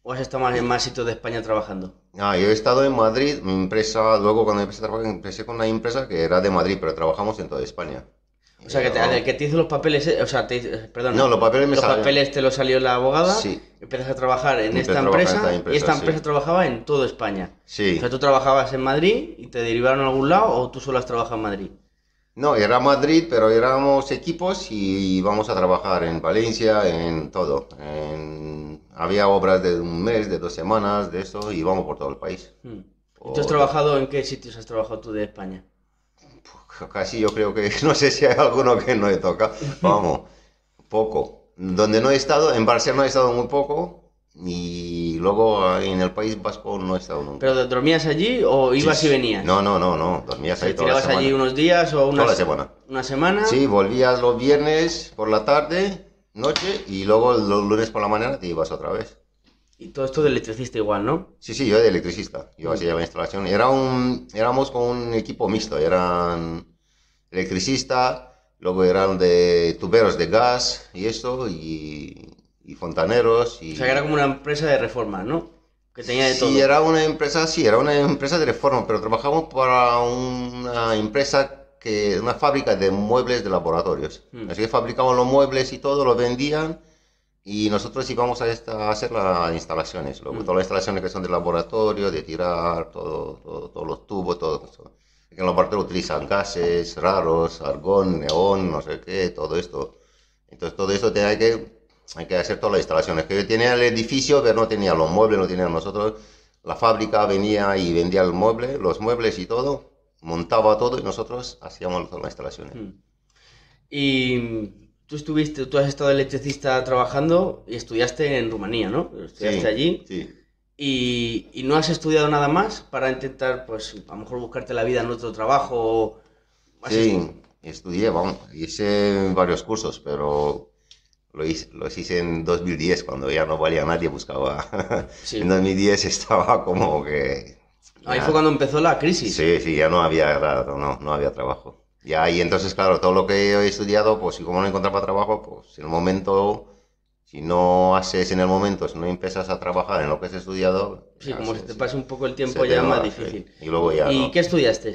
¿O has estado más en más sitios de España trabajando? Ah, yo he estado en Madrid, mi empresa, luego cuando empecé a trabajar, empecé con una empresa que era de Madrid, pero trabajamos en toda España. O sea, que te, el que te hizo los papeles, eh, o sea, te, hizo- perdón, No, los papeles me los papeles te los salió la abogada, Sí. empiezas a trabajar en esta a trabajar en empresa, esta y esta sí. empresa trabajaba en toda España. Sí. O sea, tú trabajabas en Madrid y te derivaron a algún lado o tú solo has trabajado en Madrid. No, era Madrid, pero éramos equipos y íbamos a trabajar en Valencia, en todo. En- Había obras de un mes, de dos semanas, de eso, y íbamos por todo el país. Hmm. ¿Y ¿Tú has trabajado en qué sitios has trabajado tú de España? Casi yo creo que, <laughs> no sé si hay alguno que no he tocado. Vamos, poco. Donde no he estado, en Barcelona he estado muy poco, y luego en el País Vasco no he estado nunca. ¿Pero dormías allí o ibas Sí, y venías? No, no, no, no, dormías ahí ¿Te toda la tirabas allí semana. unos días o una, Toda la semana. una semana? Sí, volvías los viernes por la tarde, noche, y luego los lunes por la mañana te ibas otra vez. Y todo esto de electricista igual, ¿no? Sí, sí, yo de electricista, yo Mm. hacía la instalación. Era un, éramos con un equipo mixto, eran electricista, luego eran de tuberos de gas y eso, y, y fontaneros. Y... O sea, que era como una empresa de reforma, ¿no? Que tenía de todo. Sí, era una empresa, sí, era una empresa de reforma, pero trabajamos para una empresa que, una fábrica de muebles de laboratorios. Mm. Así que fabricaban los muebles y todo, los vendían y nosotros íbamos a, esta- a hacer las instalaciones. Luego, Mm. todas las instalaciones que son de laboratorio, de tirar, todo, todo- todos los tubos, todo eso. En el laboratorio utilizan gases raros, argón, neón, no sé qué, todo esto. Entonces, todo esto hay que, hay que hacer todas las instalaciones. Que yo tenía el edificio, pero no tenía los muebles, no tenía nosotros. La fábrica venía y vendía el mueble, los muebles y todo, montaba todo y nosotros hacíamos todas las instalaciones. Hmm. Y tú estuviste, tú has estado electricista trabajando y estudiaste en Rumanía, ¿no? Estudiaste Sí, allí Sí. y, y no has estudiado nada más para intentar, pues, a lo mejor buscarte la vida en otro trabajo. Sí, estudié, vamos, hice varios cursos, pero lo hice, los hice en 2010, cuando ya no valía nadie, buscaba. <laughs> Sí. En 2010 estaba como que... Ahí ya- fue cuando empezó la crisis. Sí, sí, ya no había, no, no había trabajo. Ya, y entonces, claro, todo lo que he estudiado, pues si como no encontraba trabajo, pues en el momento, si no haces en el momento, si no empiezas a trabajar en lo que has estudiado... Sí, como se- se te pase un poco el tiempo ya más sí. difícil. Y luego ya ¿Y no. qué estudiaste?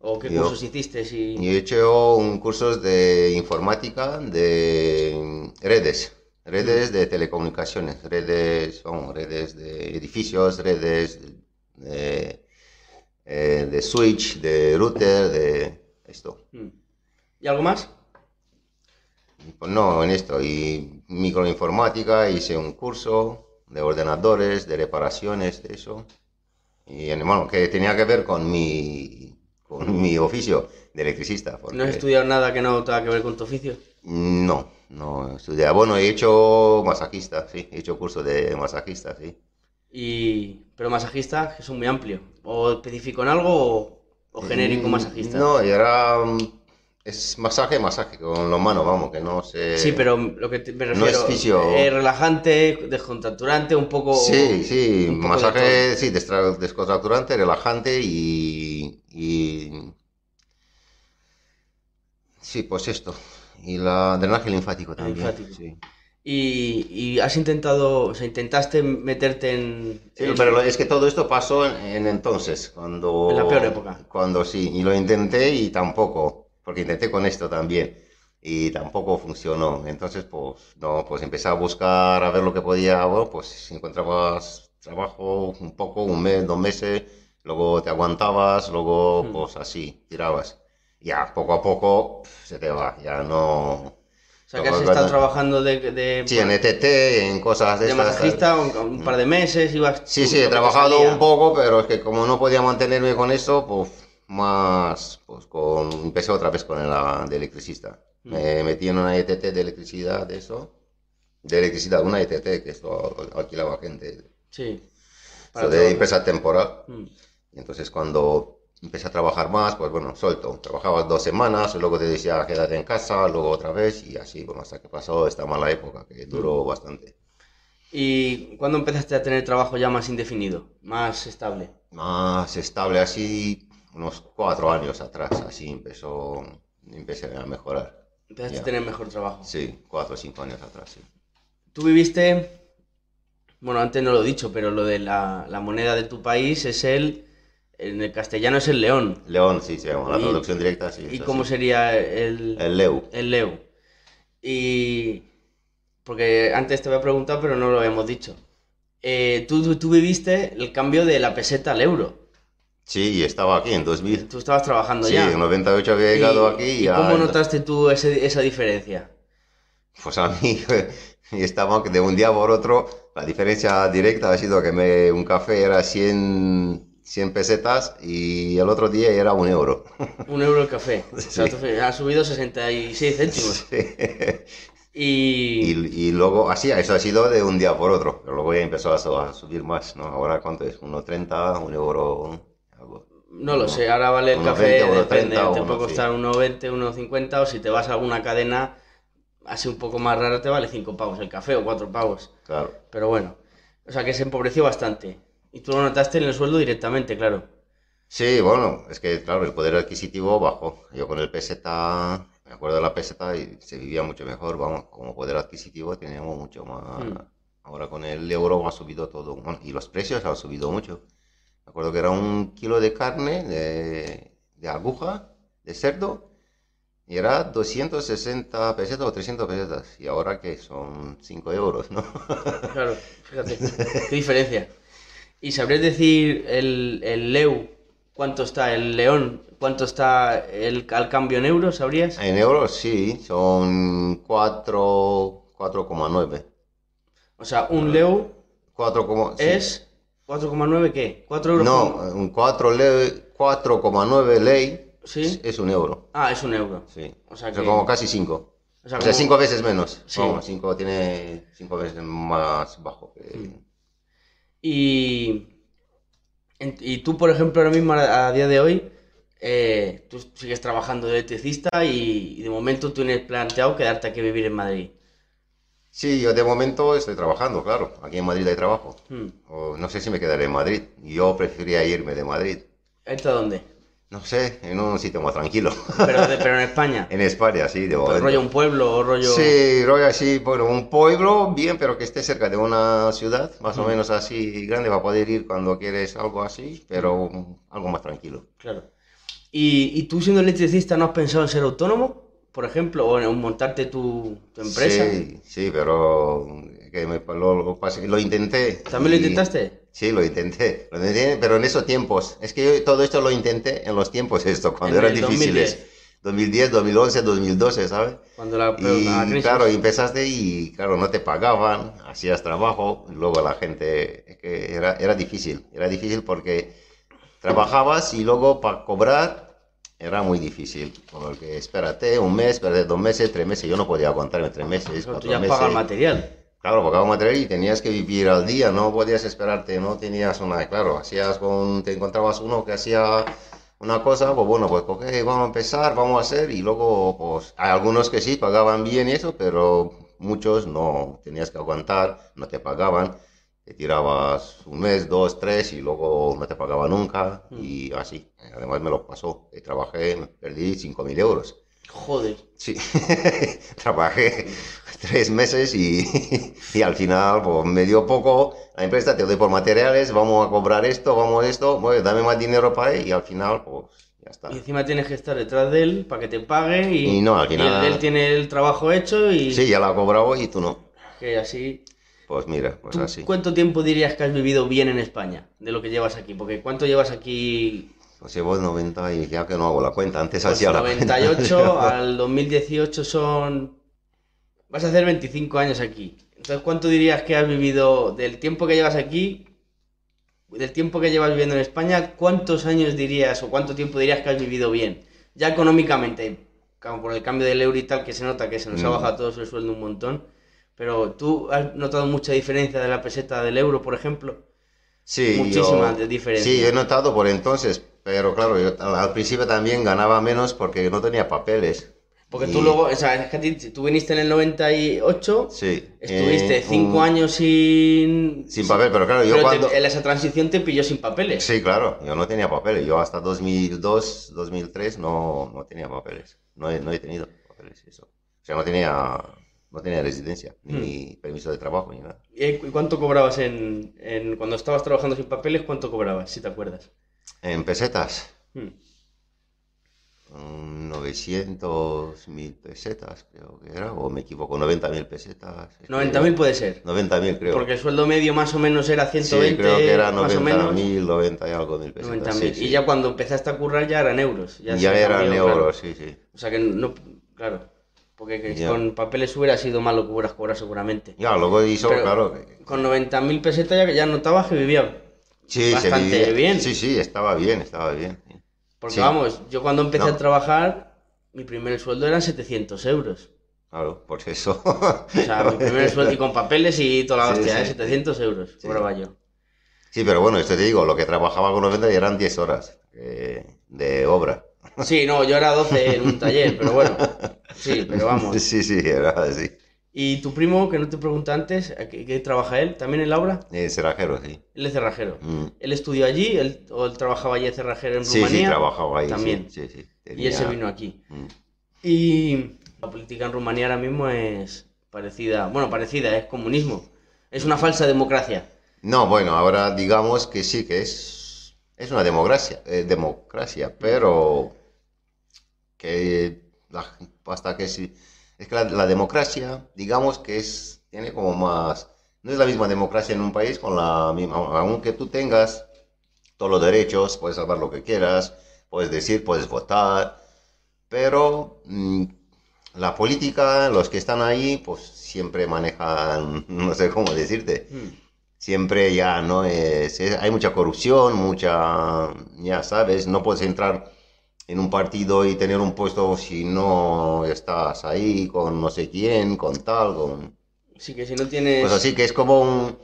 ¿O qué Yo- cursos hiciste? Y... Yo he hecho un curso de informática de redes, redes de telecomunicaciones, redes, vamos, redes de edificios, redes de, eh, de switch, de router, de esto. Hmm. ¿Y algo más? Pues no, en esto, y microinformática, hice un curso de ordenadores, de reparaciones, de eso. Y bueno, que tenía que ver con mi, con <laughs> mi oficio de electricista. ¿No has porque- estudiado nada que no tenga que ver con tu oficio? No, no estudié. Bueno, he hecho masajista, sí, he hecho curso de masajista, sí. Y... Pero masajista, que es muy amplio. ¿O específico en algo o, o genérico Mm, masajista? No, era... mm, Es masaje, masaje, con los manos, vamos, que no se... Sí, pero lo que te- me no refiero es fisio. eh, relajante, descontracturante, un poco... Sí, sí, un poco masaje, sí, descontracturante, relajante y, y... Sí, pues esto. Y la drenaje linfático también. linfático. Sí. Y, y has intentado, o sea, intentaste meterte en... Sí, en- pero es que todo esto pasó en, en entonces, cuando... En la peor época. Cuando sí, y lo intenté y tampoco, porque intenté con esto también, y tampoco funcionó. Entonces, pues, no, pues empecé a buscar, a ver lo que podía, bueno, pues si encontrabas trabajo un poco, un mes, dos meses, luego te aguantabas, luego, Hmm. pues así, tirabas. Ya, poco a poco, se te va, ya no... O sea, que has estado trabajando de... de sí, en ETT, en cosas de De estas, masajista un, un par de meses, ibas... Sí, sí, he trabajado un poco, pero es que como no podía mantenerme con eso, pues más, pues con, empecé otra vez con el de electricista. Mm. Me metí en una ETT de electricidad, de eso, de electricidad, una ETT, que esto alquilaba gente, Sí. eso de empresa temporal. Mm. Y entonces cuando empecé a trabajar más, pues bueno, suelto. Trabajaba dos semanas, luego te decía quédate en casa, luego otra vez, y así, bueno, hasta que pasó esta mala época, que duró bastante. ¿Y cuándo empezaste a tener trabajo ya más indefinido, más estable? más estable así unos cuatro años atrás, así empezó, empecé a mejorar. Empezaste Ya. a tener mejor trabajo. Sí, cuatro o cinco años atrás, sí. Tú viviste, bueno, antes no lo he dicho, pero lo de la, la moneda de tu país es el, en el castellano es el león. León, sí, llama, la ¿Y- traducción directa, sí. ¿Y cómo sería el, El Leu. el leu? Y, porque antes te había preguntado, pero no lo habíamos dicho. Eh, tú, tú, viviste el cambio de la peseta al euro. Sí, y estaba aquí en 2000. Tú estabas trabajando Sí, ya. en 98 había llegado ¿Y- aquí ¿Y ya- cómo notaste tú ese- esa diferencia? Pues a mí, <laughs> y estaba de un día por otro, la diferencia directa ha sido que me, un café era 100, 100 pesetas y el otro día era un euro. Un euro el café. <laughs> Sí. ha subido 66 céntimos. Y, Y, y luego, así, eso ha sido de un día por otro, pero luego ya empezó a, su- a subir más, ¿no? Ahora, ¿cuánto es? 1,30, un euro, algo. no lo sé, ahora vale el café, 20, unos depende, 30, te puede sí. costar 1,20, 1,50 o si te vas a alguna cadena así un poco más rara te vale 5 pavos el café o 4 pavos. Claro. Pero bueno, o sea que se empobreció bastante. Y tú lo notaste en el sueldo directamente, claro. Sí, bueno, es que, claro, el poder adquisitivo bajó. Yo con el peseta, me acuerdo de la peseta y se vivía mucho mejor, vamos, como poder adquisitivo teníamos mucho más. Hmm. Ahora con el euro ha subido todo, bueno, y los precios han subido mucho. Me acuerdo que era un kilo de carne de, de aguja, de cerdo, y era 260 pesetas o 300 pesetas, y ahora que son 5 euros, ¿no? Claro, fíjate, <laughs> qué diferencia. ¿Y sabrías decir el, el leu, cuánto está el león, cuánto está el, al cambio en euros, sabrías? En euros sí, son 4, 4,9. O sea, un leu 4, como- sí. es 4,9 qué? 4 euros. No, un 4 le- 4,9 ley ¿Sí? es, es un euro. Ah, es un euro. Sí. O sea O sea, que- como casi 5. O sea, O sea, como- 5 veces menos. Sí. Vamos, 5 tiene 5 veces más bajo. que-. Y, y tú, por ejemplo, ahora mismo, a, a día de hoy, eh, tú sigues trabajando de electricista y, y de momento tú tienes planteado quedarte aquí a vivir en Madrid. Sí, yo de momento estoy trabajando, claro. Aquí en Madrid hay trabajo. Hmm. O no sé si me quedaré en Madrid. Yo preferiría irme de Madrid. ¿Esto a dónde? No sé, en un sitio más tranquilo. Pero, pero en <laughs> España. en España, sí, de momento. rollo un pueblo o rollo... Sí, rollo así, bueno, un pueblo bien, pero que esté cerca de una ciudad, más o Mm. menos así grande, para poder ir cuando quieres algo así, pero algo más tranquilo. Claro. ¿Y, y tú siendo electricista no has pensado en ser autónomo, por ejemplo, o en montarte tu, tu empresa? Sí, sí, pero que me, lo, lo lo intenté. ¿También lo intentaste? Sí, lo intenté, lo intenté, pero en esos tiempos. Es que yo todo esto lo intenté en los tiempos esto, cuando En eran difíciles. 2010, 2011, 2012, ¿sabes? Cuando la, Y la crisis... claro, empezaste y claro, no te pagaban, hacías trabajo, y luego la gente, es que era, era difícil, era difícil porque trabajabas y luego para cobrar era muy difícil, porque espérate un mes, espérate dos meses, tres meses, yo no podía aguantarme tres meses, Pero tú ya pagas material. Claro, pagaba material y tenías que vivir al día, no podías esperarte, no tenías una, claro, hacías con, te encontrabas uno que hacía una cosa, pues bueno, pues ok, vamos a empezar, vamos a hacer, y luego, pues, hay algunos que sí pagaban bien y eso, pero muchos no, tenías que aguantar, no te pagaban, te tirabas un mes, dos, tres, y luego no te pagaban nunca, y así, además me lo pasó, que trabajé, perdí 5.000 euros. Joder. Sí, <laughs> trabajé tres meses y, <laughs> y al final pues, me dio poco. La empresa te doy por materiales, vamos a cobrar esto, vamos a esto, bueno, dame más dinero para él y al final pues ya está. Y encima tienes que estar detrás de él para que te pague y, Y no, al y final- él, él tiene el trabajo hecho y Sí, ya la ha cobrado y tú no. que así... Pues mira, pues ¿Tú así. ¿Cuánto tiempo dirías que has vivido bien en España de lo que llevas aquí? Porque ¿cuánto llevas aquí? Pues llevo 90 y ya que no hago la cuenta, antes Pues hacía la cuenta. 98 <laughs> al 2018 son vas a hacer 25 años aquí. Entonces, ¿cuánto dirías que has vivido del tiempo que llevas aquí? Del tiempo que llevas viviendo en España, ¿cuántos años dirías o cuánto tiempo dirías que has vivido bien? Ya económicamente, como por el cambio del euro y tal, que se nota que se nos ha Mm. bajado todo el sueldo un montón. Pero tú has notado mucha diferencia de la peseta del euro, por ejemplo. Sí, Muchísima yo- de diferencia. Sí, he notado por entonces, pero claro, yo al principio también ganaba menos porque no tenía papeles. Porque Y- tú luego, o sea, es que ti, tú viniste en el 98, Sí. estuviste eh, cinco un- años sin... Sin papel, pero claro, yo Pero te- cuando... en esa transición te pilló sin papeles. Sí, claro, yo no tenía papeles. Yo hasta 2002, 2003 no, no tenía papeles. No he, no he tenido papeles, eso. O sea, no tenía, no tenía residencia, ni Hmm. permiso de trabajo, ni nada. ¿Y cuánto cobrabas en, en- cuando estabas trabajando sin papeles? ¿Cuánto cobrabas, si te acuerdas? En pesetas, Hmm. mm, 900 mil pesetas, creo que era, o me equivoco, 90 mil pesetas. es que- 90.000 puede ser. 90 mil, creo. Porque el sueldo medio más o menos era sí, 120, creo que era más o 90 menos. mil, 90 y algo mil pesetas. 90.000. sí, sí. Y ya cuando empezaste a currar ya eran euros. Ya, eran claro. euros, sí, sí. O sea que no, claro. Porque Ya. con papeles hubiera sido más lo que hubieras cobrado seguramente. Ya, luego hizo, Pero- claro. Con 90.000 pesetas ya, ya notabas que vivía Sí, bastante vivía- bien. Sí, sí, estaba bien, estaba bien. Porque Sí. vamos, yo cuando empecé No. a trabajar, mi primer sueldo eran 700 euros. Claro, por eso. O sea, mi primer <laughs> sueldo y con papeles y toda la Sí, hostia, sí. ¿eh? 700 euros Sí. cobraba yo. Sí, pero bueno, esto te digo, lo que trabajaba con 90 eran 10 horas eh, de obra. Sí, no, yo era 12 en un taller, pero bueno. Sí, pero vamos. <laughs> Sí, sí, era así. ¿Y tu primo, que no te pregunté antes, ¿a qué, qué trabaja él? ¿También en la obra? Eh, cerrajero, sí. Él es cerrajero. Mm. ¿Él estudió allí él, o él trabajaba allí de cerrajero en Sí, Rumanía? sí, trabajaba ahí. sí, También. Sí, sí. Y él se vino aquí. Mm. Y la política en Rumanía ahora mismo es parecida, bueno, parecida, es comunismo. Es una falsa democracia. No, bueno, ahora digamos que sí, que es, es una democracia, eh, democracia, pero que la- hasta que sí, es que la, la democracia, digamos que es, tiene como más, no es la misma democracia en un país con la misma, aunque tú tengas todos los derechos, puedes hablar lo que quieras, puedes decir, puedes votar, pero mm, la política, los que están ahí, pues siempre manejan, <laughs> no sé cómo decirte, Mm. siempre ya no es, es- hay mucha corrupción, mucha, ya sabes, no puedes entrar en un partido y tener un puesto si no estás ahí con no sé quién, con tal, con... Sí, que si no tienes... Pues así que es como un...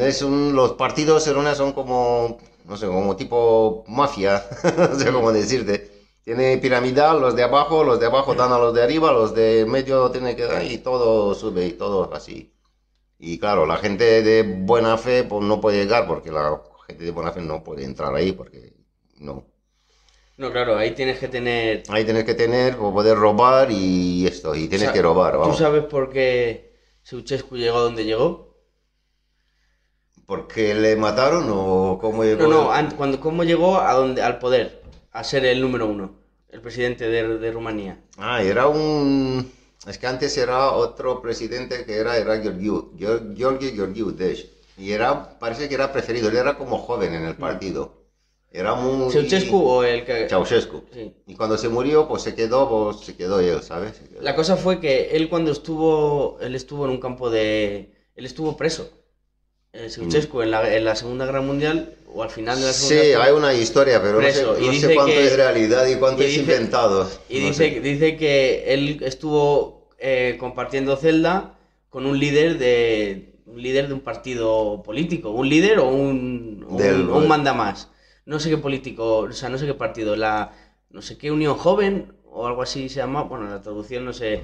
Es un los partidos en una son como, no sé, como tipo mafia, <laughs> no sé cómo decirte. Tiene piramidal, los de abajo, los de abajo dan a los de arriba, los de medio tienen que dar y todo sube y todo así. Y claro, la gente de buena fe pues no puede llegar porque la gente de buena fe no puede entrar ahí porque no. No, claro, ahí tienes que tener... Ahí tienes que tener o poder robar y esto, y tienes O sea, que robar, ¿Tú vamos. sabes por qué Ceausescu llegó a donde llegó? ¿Por qué le mataron o cómo llegó? No, no, an- cuando, ¿cómo llegó a donde, al poder? A ser el número uno, el presidente de, de Rumanía. Ah, era un... Es que antes era otro presidente que era, era Georgiou, Geor- Georgi Georgiou Desh. Y era, parece que era preferido, él era como joven en el partido. Era muy... ¿Ceausescu o el que...? Ceausescu. Sí. Y cuando se murió, pues se quedó, pues se quedó él, ¿sabes? Quedó. La cosa fue que él cuando estuvo, él estuvo en un campo de, él estuvo preso, eh, Ceausescu en, la, en la Segunda Guerra Mundial o al final de la Sí, Segunda hay una historia, pero no sé, Preso, no sé cuánto que- es realidad y cuánto y es dice- inventado. y No dice, sé. dice que él estuvo eh, compartiendo celda con un líder de un líder de un partido político, un líder o un, o Del- un, o un mandamás. No sé qué político, o sea, no sé qué partido, la no sé qué Unión Joven o algo así se llama, bueno, la traducción no sé,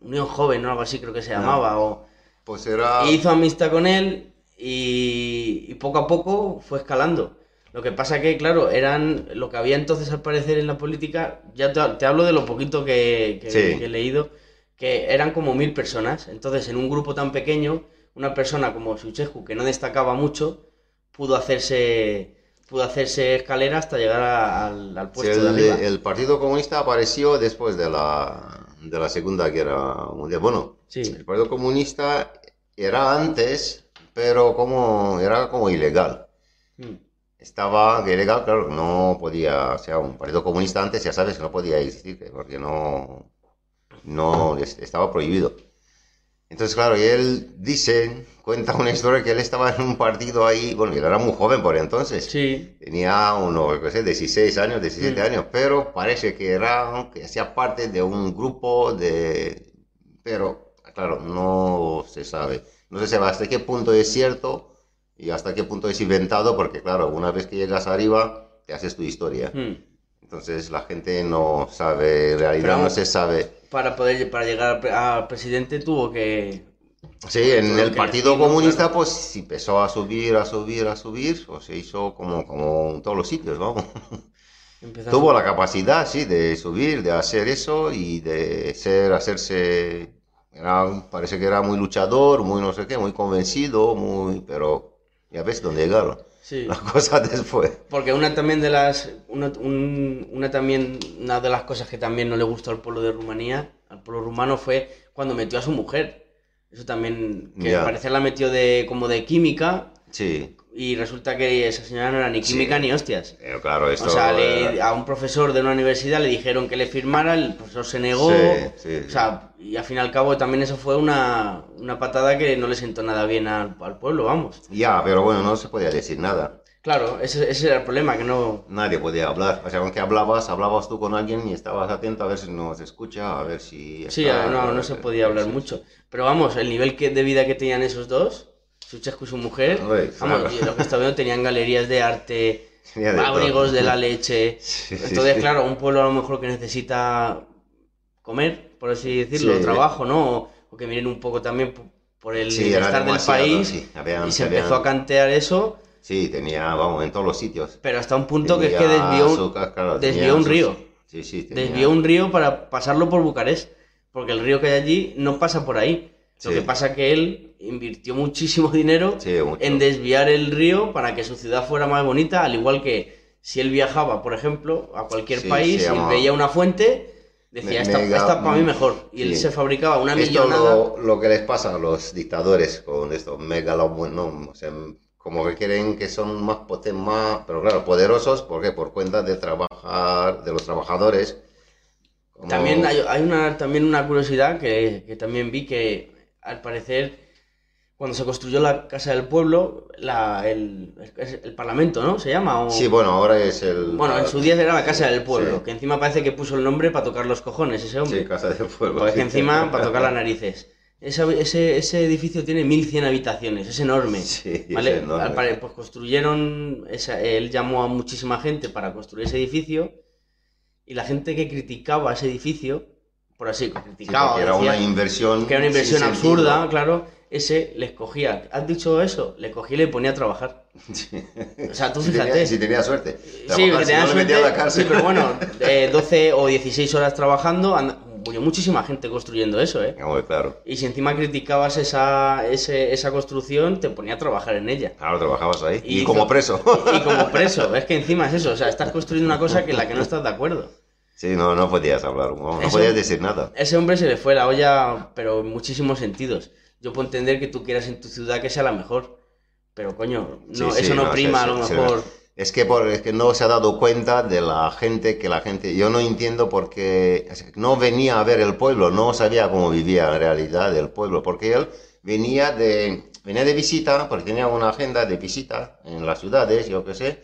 Unión Joven o algo así creo que se llamaba o Pues era... y hizo amistad con él y, y poco a poco fue escalando. Lo que pasa que, claro, eran lo que había entonces al parecer en la política, ya te, te hablo de lo poquito que, que- Sí. que he leído, que eran como mil personas. Entonces, en un grupo tan pequeño, una persona como Ceausescu, que no destacaba mucho, pudo hacerse, pudo hacerse escalera hasta llegar a- al, al Sí, puesto de el, arriba. el Partido Comunista apareció después de la, de la Segunda Guerra Mundial. Bueno, Sí. el Partido Comunista era antes, pero como era como ilegal. Mm. Estaba ilegal, claro, no podía, o sea, un Partido Comunista antes ya sabes que no podía existir, que porque no, no es- estaba prohibido. Entonces, claro, y él dice, cuenta una historia que él estaba en un partido ahí, bueno, él era muy joven por entonces. Sí, Tenía unos, qué sé, 16 años, 17 Mm. años, pero parece que era, que hacía parte de un grupo de, pero, claro, no se sabe. No se sabe hasta qué punto es cierto y hasta qué punto es inventado, porque, claro, una vez que llegas arriba, te haces tu historia. mm. Entonces la gente no sabe, en realidad Pero no se sabe. Para poder para llegar al presidente tuvo que Sí, en el Partido Comunista, claro. pues empezó a subir, a subir, a subir, o se hizo como, como en todos los sitios, vamos. Tuvo la capacidad, sí, de subir, de hacer eso y de ser, hacerse, era, parece que era muy luchador, muy no sé qué, muy convencido, muy, pero ya ves dónde llegaron Sí. las cosas después. Porque una también de las una, un- una también una de las cosas que también no le gustó al pueblo de Rumanía, al pueblo rumano fue cuando metió a su mujer. Eso también que al parecer la metió de como de química Sí, y resulta que esa señora no era ni química Sí. ni hostias. pero claro, esto... O sea, le- eh, a un profesor de una universidad le dijeron que le firmara, el profesor se negó. Sí, sí, O sea, y al fin y al cabo también eso fue una, una patada que no le sentó nada bien al, al pueblo, vamos. Ya, pero bueno, no se podía decir nada. Claro, ese, ese era el problema, que no... Nadie podía hablar. O sea, aunque hablabas, hablabas tú con alguien y estabas atento a ver si nos escucha, a ver si... Sí, está- no, no se podía hablar sí. mucho. Pero vamos, el nivel que, de vida que tenían esos dos, Suchescu y su mujer, Hombre, vamos, claro. yo lo que estaba viendo tenían galerías de arte, <laughs> todo. abrigos de la leche. <laughs> Sí, Entonces, sí. claro, un pueblo a lo mejor que necesita comer, por así decirlo, trabajo, ¿no? O, o que miren un poco también por el bienestar del país. Habían- y se habían- empezó a cantear eso, Sí, tenía, vamos, en todos los sitios. pero hasta un punto que es que desvió un, azúcar, claro, desvió un río. Sí, sí, tenía- desvió un río para pasarlo por Bucarest, porque el río que hay allí no pasa por ahí. Lo Sí. que pasa que él invirtió muchísimo dinero Sí, en desviar el río para que su ciudad fuera más bonita, al igual que si él viajaba, por ejemplo, a cualquier Sí, país y llama- veía una fuente, decía, esta, mega- esta para mí mejor. Y él se fabricaba una Esto millonada. lo, lo que les pasa a los dictadores con esto, megalomanos, o sea, como que quieren que son más potentes, más, pero claro, poderosos, ¿por qué? Por cuenta de trabajar, de los trabajadores. Como- También hay, hay una, también una curiosidad que, que también vi que al parecer cuando se construyó la Casa del Pueblo, la, el, el, el Parlamento, ¿no? Se llama. O- Sí, bueno, ahora es el... Bueno, en su día era la Casa del Pueblo, Sí. que encima parece que puso el nombre para tocar los cojones ese hombre. Sí, Casa del Pueblo. Porque sí. encima para tocar las <laughs> narices. Esa- ese, ese edificio tiene 1100 habitaciones, es enorme. Sí, ¿vale? es enorme. Pues construyeron, esa- él llamó a muchísima gente para construir ese edificio y la gente que criticaba ese edificio, por así, que Sí, era decía una inversión... que era una inversión absurda, sentido. claro, ese les cogía, ¿has dicho eso? Le cogía y le ponía a trabajar. Sí. O sea, tú <laughs> Si fíjate. tenía, si tenía suerte. Sí, que si tenía no le metía a la suerte. cárcel. Sí, pero bueno, <laughs> eh, 12 o 16 horas trabajando, murió muchísima gente construyendo eso, ¿eh? Hombre, claro. Y si encima criticabas esa, ese- esa construcción, te ponía a trabajar en ella. Claro, trabajabas ahí. Y Y, como preso. Y como preso, <laughs> es que encima es eso, o sea, estás construyendo una cosa que la que no estás de acuerdo. Sí, no, no podías hablar, no, no podías decir nada. Ese hombre se le fue la olla, pero en muchísimos sentidos. Yo puedo entender que tú quieras en tu ciudad que sea la mejor, pero coño, no, Sí, sí, eso no, no, prima sí, a lo mejor. Es que, por, es que no se ha dado cuenta de la gente, que la gente, yo no entiendo por qué no venía a ver el pueblo, no sabía cómo vivía en realidad el pueblo, porque él venía de, venía de visita, porque tenía una agenda de visita en las ciudades, yo qué sé,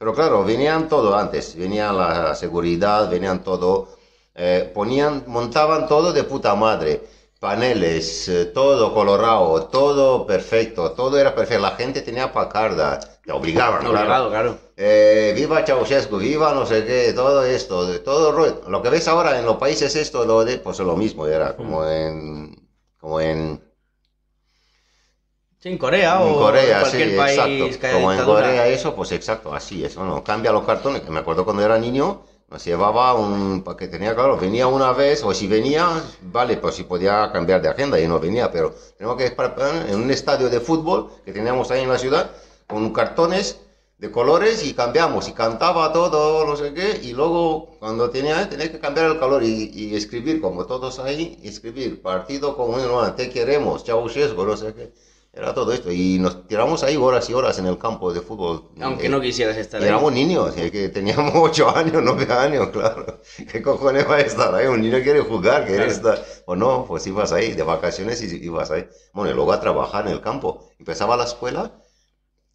pero claro, venían todo antes, venía la seguridad, venían todo, eh, ponían, montaban todo de puta madre, paneles, eh, todo colorado, todo perfecto, todo era perfecto, la gente tenía pacarda, te obligaban, claro. Obligado, claro. Eh, viva Ceausescu, viva no sé qué, todo esto, todo. Lo que ves ahora en los países esto, lo de, pues es lo mismo, era como en, como en, Sí, en Corea en o Corea, en cualquier sí, país exacto. que haya Como en. Corea eso, pues exacto, así, eso no. Cambia los cartones, que me acuerdo cuando era niño, nos llevaba un, porque tenía, claro, venía una vez, o si venía, vale, pues si podía cambiar de agenda y no venía, pero tenemos que en un estadio de fútbol que teníamos ahí en la ciudad, con cartones de colores y cambiamos, y cantaba todo, no sé qué, y luego cuando tenía, tenía que cambiar el color y, y escribir, como todos ahí, escribir, partido comunista, te queremos, Ceausescu, no sé qué. Era todo esto. Y nos tiramos ahí horas y horas en el campo de fútbol. Aunque Eh, no quisieras estar ahí. éramos niños, y que teníamos <laughs> 8 años, 9 años, claro. ¿Qué cojones va a estar ahí? Un niño quiere jugar, quiere Claro. estar. O no, pues ibas ahí, de vacaciones y ibas ahí. Bueno, y luego a trabajar en el campo. Empezaba la escuela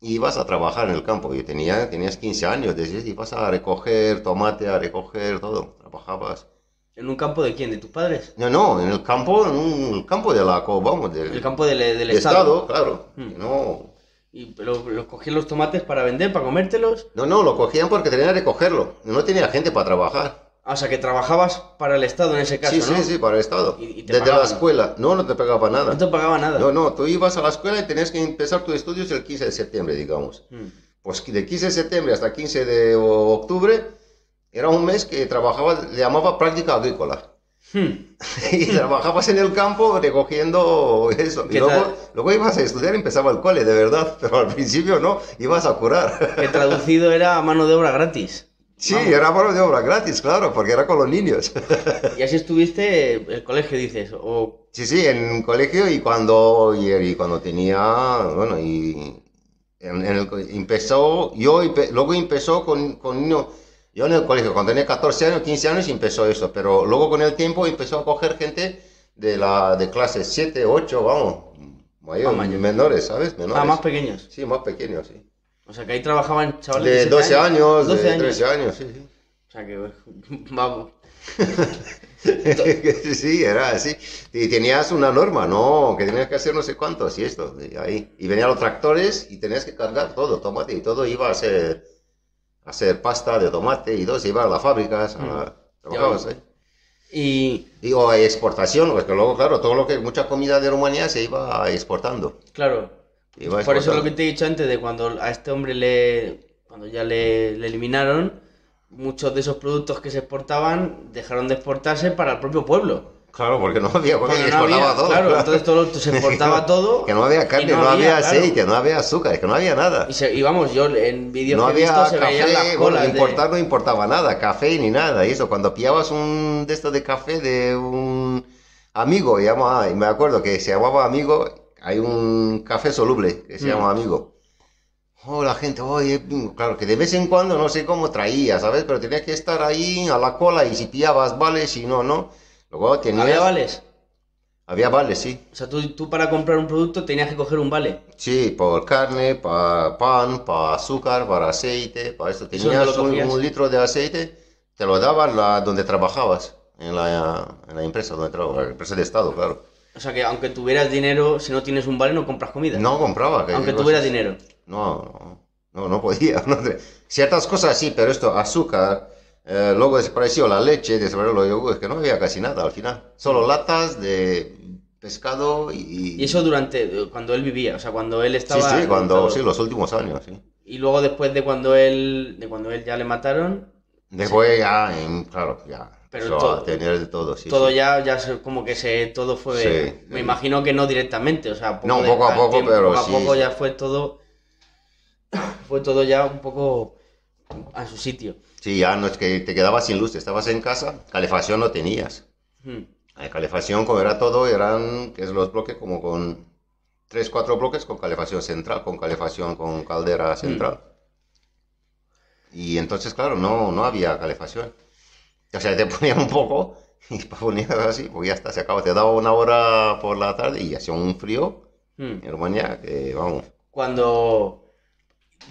y ibas a trabajar en el campo. Y tenía, tenías 15 años, decías, ibas a recoger tomate, a recoger todo. Trabajabas. ¿En un campo de quién? ¿De tus padres? No, no, en el campo, en un campo de la, vamos, del, El campo del, del del Estado. Estado, claro. Hmm. No, Y lo- los cogían los tomates para vender, para comértelos. no, no, lo cogían porque tenían que cogerlo. No tenía gente para trabajar. Ah, o sea, que trabajabas para el Estado en ese caso, sí, ¿no? sí, sí, para el Estado. Y- y te Desde pagaban. la escuela. No, no te pagaba nada. No te pagaba nada. No, no, tú ibas a la escuela y tenías que empezar tus estudios el 15 de septiembre, digamos. Mm. Pues de 15 de septiembre hasta 15 de octubre era un mes que trabajaba, le llamaba práctica agrícola. Hmm. <laughs> y trabajabas en el campo recogiendo eso. Y ¿Qué luego, luego ibas a estudiar empezaba el cole, de verdad. <laughs> Pero al principio no, ibas a curar. <laughs> Que traducido era mano de obra gratis. Sí, era mano de obra gratis, claro, porque era con los niños. Y así estuviste el colegio, dices. O Sí, sí, en colegio y cuando, y, y cuando tenía, bueno, y en, en el, empezó, yo luego empezó con, con niño, yo en el colegio, cuando tenía 14 años, 15 años empezó eso, pero luego con el tiempo empezó a coger gente de la, de clase 7, 8, vamos, mayor- Ah, mayor. menores, ¿sabes? Menores. ah, más pequeños. Sí, más pequeños, sí. O sea, que ahí trabajaban chavales De siete 12 años, 12 de años. 13 años, sí, sí. O sea, que <laughs> vamos. <laughs> Sí, era así. Y tenías una norma, ¿no? Que tenías que hacer no sé cuántos y esto, y ahí. Y venían los tractores y tenías que cargar todo, tomate, y todo iba a ser, hacer pasta de tomate y se iba a las fábricas, a la- trabajabas ahí. Y Y o a exportación, porque luego, claro, todo lo que, mucha comida de Rumanía se iba exportando. claro, Iba por eso lo que te he dicho antes de cuando a este hombre le. Cuando ya le, le eliminaron, muchos de esos productos que se exportaban dejaron de exportarse para el propio pueblo. Claro, porque no había Porque comida, no había, exportaba todo. claro, entonces todo <laughs> se exportaba <laughs> todo. Que no había y carne, no, había, claro. aceite, no había azúcar, que no había nada. Y, se- y vamos, yo en vídeos No que he había visto se veían las café, bueno, colas de- importar no importaba nada, café ni nada, y eso, cuando pillabas un de esto de café de un amigo, llama, ay, me acuerdo que se llamaba amigo, hay un café soluble que se Mm. llama amigo. Oh, la gente, oye, claro, que de vez en cuando no sé cómo traía, ¿sabes? Pero tenías que estar ahí a la cola y si pillabas vale, si no, no. Luego tenías... ¿Había vales? Había vale, sí. O sea, tú, tú para comprar un producto tenías que coger un vale. Sí, por carne, para pan, para azúcar, para aceite, para esto. ¿Eso Tenías lo un, un litro de aceite, te lo daban la, donde trabajabas, en la, en la empresa donde trabajaba, la empresa de Estado, claro. O sea, que aunque tuvieras dinero, si no tienes un vale no compras comida. No compraba. que- Aunque tuvieras dinero. No, no, no, no podía. <laughs> no Ciertas cosas sí, pero esto, azúcar, eh, luego desapareció la leche, desapareció los yogures, que no había casi nada al final. Solo latas de pescado y... Y eso durante, cuando él vivía, o sea, cuando él Sí, estaba... sí, cuando, cuando- sí, los últimos años, sí. Y luego después de cuando él, de cuando él ya le mataron, Después ya, en- claro, ya Pero empezó todo- tener todo, sí. todo sí. ya, ya como que se, todo fue, Sí. me imagino que no directamente, o sea, No, de- poco a poco, pero poco a sí, poco sí. ya fue todo, fue todo ya un poco a su sitio. Sí, ya no es que te quedabas sin luz, estabas en casa, calefacción no tenías. Hmm. La calefacción, como era todo, eran, que es los bloques como con tres, cuatro bloques con calefacción central, con calefacción con caldera central. Y entonces, claro, no, no había calefacción. O sea, <laughs> te ponían un poco y ponías así, pues ya está, se acabó. Te daba una hora por la tarde y hacía un frío Hmm. en Rumanía que, vamos, Cuando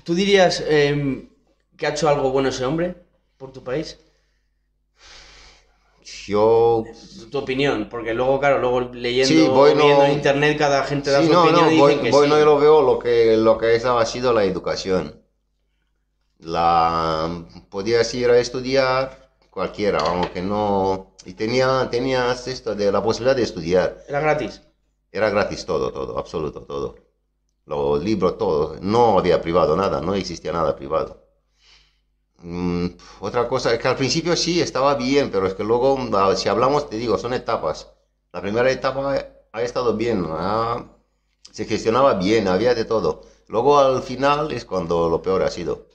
tú dirías em, que ha hecho algo bueno ese hombre por tu país, yo tu, opinión, porque luego, claro, luego leyendo, Sí, voy, no- en internet, cada gente da Sí, su no, opinión no, y voy, dicen que voy, sí. no, yo lo veo lo que, lo que esa ha sido la educación. La, podías ir a estudiar cualquiera, vamos, que no, y tenía, tenías esto de la posibilidad de estudiar. Era gratis. Era gratis todo, todo, absoluto, todo. Los libros, todo. No había privado nada, no existía nada privado. Mm, otra cosa es que al principio sí estaba bien, pero es que luego, ah, si hablamos, te digo, son etapas. La primera etapa ha estado bien, se gestionaba bien, había de todo. Luego al final es cuando lo peor ha sido.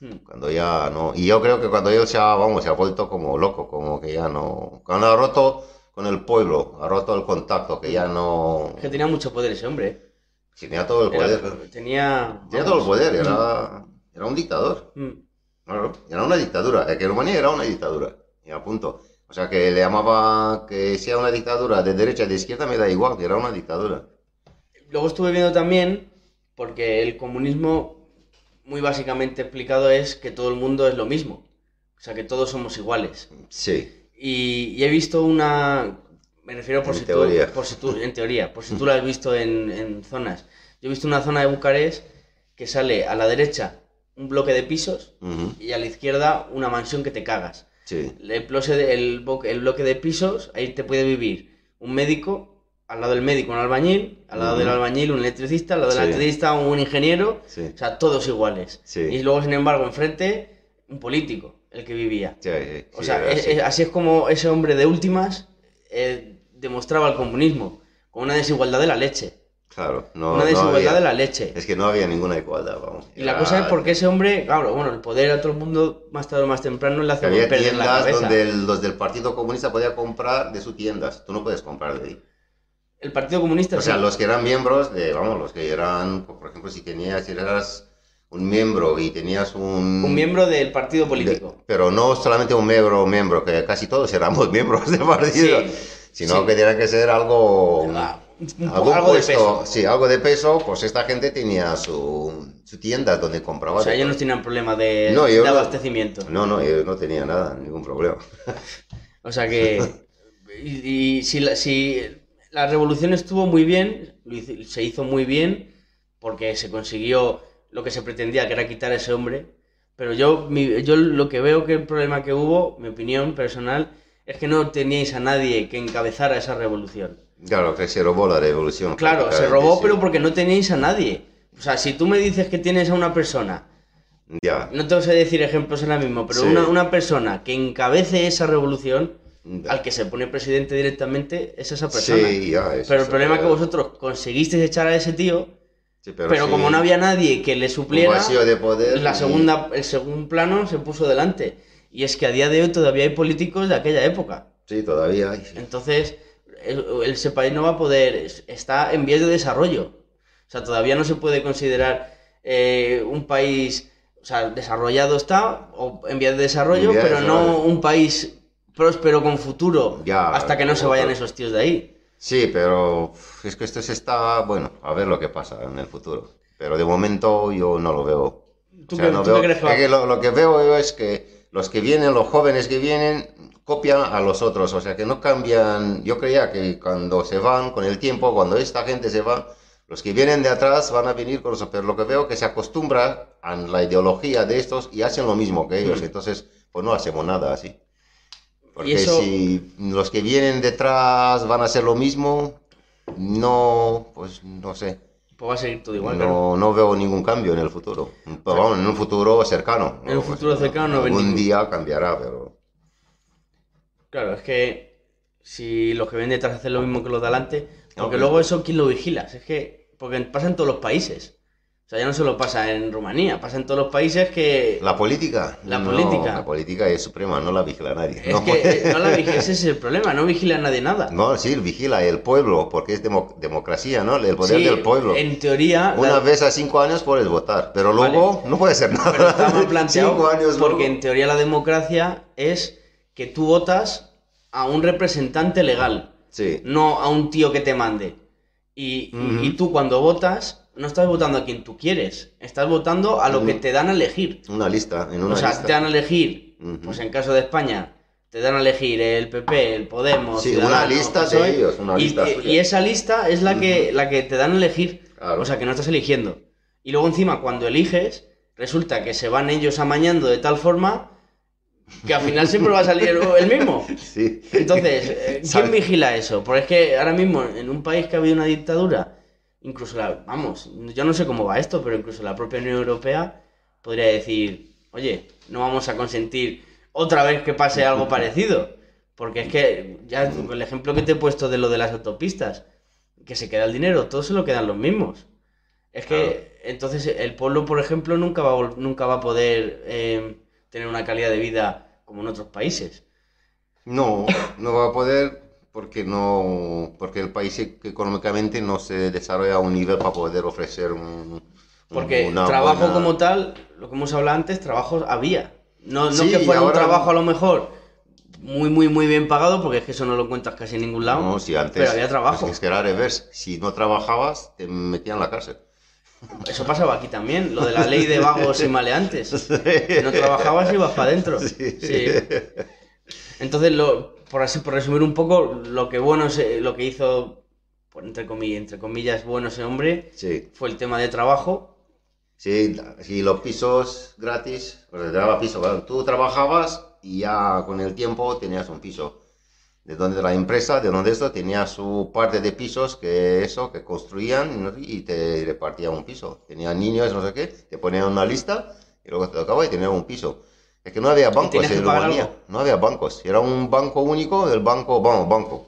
Hmm. Cuando ya no. Y yo creo que cuando él se ha, vamos, se ha vuelto como loco, como que ya no. Cuando ha roto con el pueblo, ha roto el contacto, que ya no. Que tenía mucho poder ese hombre. ¿eh? Tenía todo el Era- poder. tenía... Tenía todo el poder, era, era un dictador. Mm. Claro, era una dictadura. Es que Rumanía era una dictadura. Y a punto. O sea, que le llamaba que sea una dictadura de derecha, de izquierda, me da igual, que era una dictadura. Luego estuve viendo también, porque el comunismo, muy básicamente explicado, es que todo el mundo es lo mismo. O sea, que todos somos iguales. Sí, Y, y he visto una... Me refiero por En si teoría. tú... Por si tú, <laughs> en teoría, por si tú la has visto en, en zonas. Yo he visto una zona de Bucarest que sale a la derecha un bloque de pisos ujú, y a la izquierda una mansión que te cagas. sí, El, bloque de- el, el bloque de pisos, ahí te puede vivir un médico, al lado del médico un albañil, al lado Ujú. del albañil un electricista, al lado del Sí. electricista un ingeniero, sí, o sea, todos iguales. Y luego, sin embargo, enfrente, un político, el que vivía. O sea, es- así. es- así es como ese hombre de últimas eh, demostraba el comunismo, con una desigualdad de la leche. Claro, no, una no desigualdad había- de la leche. Es que no había ninguna igualdad, vamos. Y la cosa es porque ese hombre, claro, bueno, el poder a todo el mundo, más tarde o más temprano, le hace había perder la tiendas cabeza. donde el- los del Partido Comunista podían comprar de sus tiendas. Tú no puedes comprar de ahí. El Partido Comunista O sea, sí. los que eran miembros de, vamos, los que eran, por ejemplo, si tenías, si eras un miembro y tenías un... Un miembro del partido político. de- pero no solamente un miembro, miembro, que casi todos éramos <laughs> miembros del partido, Sí, sino sí. que tenía que ser algo... Ah, algo de peso. Sí, algo de peso, pues esta gente tenía su, su tienda donde compraba. O sea, ellos no tenían problema de, No, abastecimiento. No, no, yo no tenía nada, ningún problema. O sea que. <laughs> Y, y si, la, si la revolución estuvo muy bien, se hizo muy bien, porque se consiguió lo que se pretendía, que era quitar a ese hombre. Pero yo, mi- yo lo que veo que el problema que hubo, mi opinión personal, es que no teníais a nadie que encabezara esa revolución. Claro, que se robó la revolución. Claro, se robó, pero porque no teníais a nadie. O sea, si tú me dices que tienes a una persona Ya. No te sé decir ejemplos ahora mismo, pero Sí. una, una persona que encabece esa revolución, Ya. al que se pone presidente directamente, es esa persona. Sí, ya. eso pero el problema es que vosotros conseguisteis echar a ese tío, Sí, pero, sí, como no había nadie que le supliera, de poder. la segunda, el segundo plano se puso delante. Y es que a día de hoy todavía hay políticos de aquella época. Sí, todavía hay. sí. Entonces, el- ese país no va a poder, es- está en vías de desarrollo. O sea, todavía no se puede considerar eh, un país, o sea, desarrollado está, o en vías de desarrollo, pero no un país próspero con futuro, Ya, hasta que no se vayan esos tíos de ahí. Sí, pero es que esto se está, bueno, a ver lo que pasa en el futuro. Pero de momento yo no lo veo. ¿Tú O sea, qué- no tú veo- qué crees es que lo, lo que veo yo es que los que vienen, los jóvenes que vienen, copian a los otros. O sea, que no cambian. Yo creía que cuando se van, con el tiempo, cuando esta gente se va, los que vienen de atrás van a venir con eso. Pero lo que veo que se acostumbra a la ideología de estos y hacen lo mismo que ellos. Mm. Entonces, pues no hacemos nada así. Porque eso- si los que vienen detrás van a hacer lo mismo, no, pues no sé. Pues va a seguir todo igual, claro. No, no veo ningún cambio en el futuro. Pero vamos, en un futuro cercano. En un futuro cercano no Algún ningún- día cambiará, pero... Claro, es que si los que ven detrás hacen lo mismo que los de adelante, No, porque luego eso, ¿quién lo vigila? Es que, porque pasa en todos los países. O sea, ya no solo pasa en Rumanía, pasa en todos los países que... ¿La política? La No, política. La política es suprema, no la vigila nadie. Es no, que <laughs> no la vigila, ese es el problema, no vigila nadie nada. No, sí, vigila el pueblo, porque es demo- democracia, ¿no? El poder Sí, del pueblo. En teoría, Una la- vez a cinco años puedes votar, pero luego no puedes hacer nada. pero está mal <laughs> planteado cinco años porque luego. en teoría la democracia es que tú votas a un representante legal, Sí, no a un tío que te mande. Y tú cuando votas no estás votando a quien tú quieres, estás votando a lo que te dan a elegir. una lista, en una o sea, lista. te dan a elegir, pues en caso de España, te dan a elegir el PP, el Podemos, Sí, una lista de ellos, una y, lista y- esa lista es la que, la que te dan a elegir. Claro. O sea, que no estás eligiendo. Y luego encima, cuando eliges, resulta que se van ellos amañando de tal forma que al final siempre va a salir el, mismo. <laughs> Sí. Entonces, eh, ¿quién vigila eso? Porque es que ahora mismo, en un país que ha habido una dictadura, incluso la, vamos, yo no sé cómo va esto, pero incluso la propia Unión Europea podría decir, oye, no vamos a consentir otra vez que pase algo parecido. Porque es que, ya el ejemplo que te he puesto de lo de las autopistas, que se queda el dinero, todos se lo quedan los mismos. Es que entonces el pueblo, por ejemplo, nunca va nunca va a poder eh, tener una calidad de vida como en otros países. No, no va a poder, porque no porque el país e- económicamente no se desarrolla a un nivel para poder ofrecer un Porque una trabajo buena- como tal, lo que hemos hablado antes, trabajos había. No, no Sí, que fuera un trabajo a lo mejor muy, muy, muy bien pagado, porque es que eso no lo encuentras casi en ningún lado. no, si antes pero había trabajo. pues es que era revés si no trabajabas te metían en la cárcel <laughs> Eso pasaba aquí también, lo de la ley de vagos y maleantes. <laughs> Si no trabajabas ibas para adentro. Sí. Entonces, lo, por así, por resumir un poco, lo que bueno se- lo que hizo, por entre comillas, entre comillas, bueno ese hombre, sí fue el tema de trabajo. Sí, sí, los pisos gratis, pues te daba piso. bueno, tú trabajabas y ya con el tiempo tenías un piso. De donde la empresa, de donde esto, tenía su parte de pisos que eso, que construían y te repartían un piso. Tenían niños, no sé qué, te ponían una lista y luego te tocaba y tenías un piso. Es que no había bancos en Rumanía, no había bancos. Era un banco único, el banco, vamos, banco.